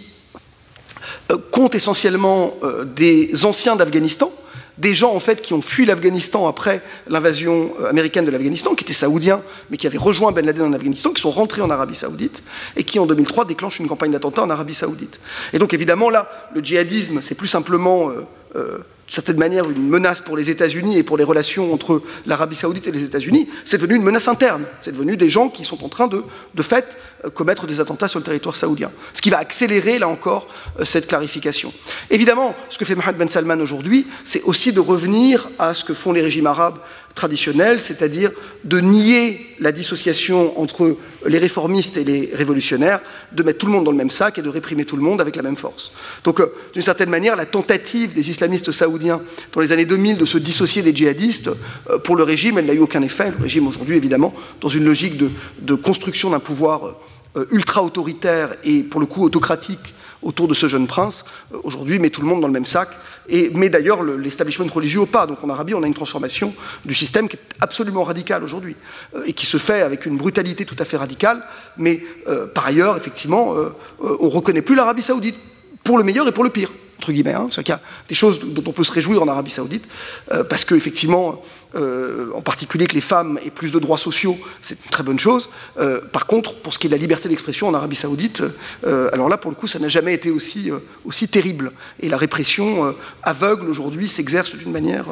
compte essentiellement des anciens d'Afghanistan, des gens en fait qui ont fui l'Afghanistan après l'invasion euh, américaine de l'Afghanistan, qui étaient saoudiens, mais qui avaient rejoint Ben Laden en Afghanistan, qui sont rentrés en Arabie saoudite, et qui en 2003 déclenchent une campagne d'attentat en Arabie saoudite. Et donc évidemment là, le djihadisme, c'est plus simplement... Euh, euh, d'une certaine manière une menace pour les États-Unis et pour les relations entre l'Arabie saoudite et les États-Unis, c'est devenu une menace interne. C'est devenu des gens qui sont en train de, de fait, euh, commettre des attentats sur le territoire saoudien. Ce qui va accélérer, là encore, euh, cette clarification. Évidemment, ce que fait Mohamed Ben Salman aujourd'hui, c'est aussi de revenir à ce que font les régimes arabes traditionnelle, c'est-à-dire de nier la dissociation entre les réformistes et les révolutionnaires, de mettre tout le monde dans le même sac et de réprimer tout le monde avec la même force. Donc, euh, d'une certaine manière, la tentative des islamistes saoudiens dans les années 2000 de se dissocier des djihadistes, euh, pour le régime, elle n'a eu aucun effet. Le régime aujourd'hui, évidemment, dans une logique de, construction d'un pouvoir euh, ultra-autoritaire et, pour le coup, autocratique autour de ce jeune prince, aujourd'hui, met tout le monde dans le même sac et, mais d'ailleurs l'establishment religieux au pas. Donc en Arabie, on a une transformation du système qui est absolument radicale aujourd'hui euh, et qui se fait avec une brutalité tout à fait radicale. Mais euh, par ailleurs, effectivement, euh, on ne reconnaît plus l'Arabie saoudite pour le meilleur et pour le pire entre guillemets. Hein. C'est-à-dire qu'il y a des choses dont on peut se réjouir en Arabie Saoudite, euh, parce qu'effectivement, euh, en particulier que les femmes aient plus de droits sociaux, c'est une très bonne chose. Euh, par contre, pour ce qui est de la liberté d'expression en Arabie Saoudite, alors là, pour le coup, ça n'a jamais été aussi, aussi terrible. Et la répression aveugle aujourd'hui s'exerce d'une manière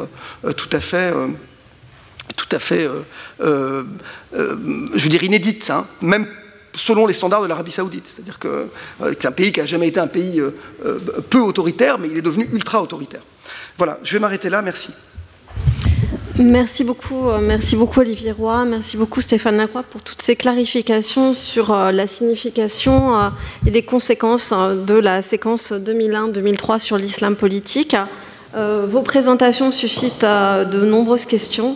tout à fait tout à fait, je veux dire, inédite, hein. même selon les standards de l'Arabie saoudite. C'est-à-dire que euh, c'est un pays qui n'a jamais été un pays euh, euh, peu autoritaire, mais il est devenu ultra autoritaire. Voilà, je vais m'arrêter là, merci. Merci beaucoup, merci beaucoup Olivier Roy, merci beaucoup Stéphane Lacroix pour toutes ces clarifications sur la signification et les conséquences de la séquence 2001-2003 sur l'islam politique. Vos présentations suscitent de nombreuses questions.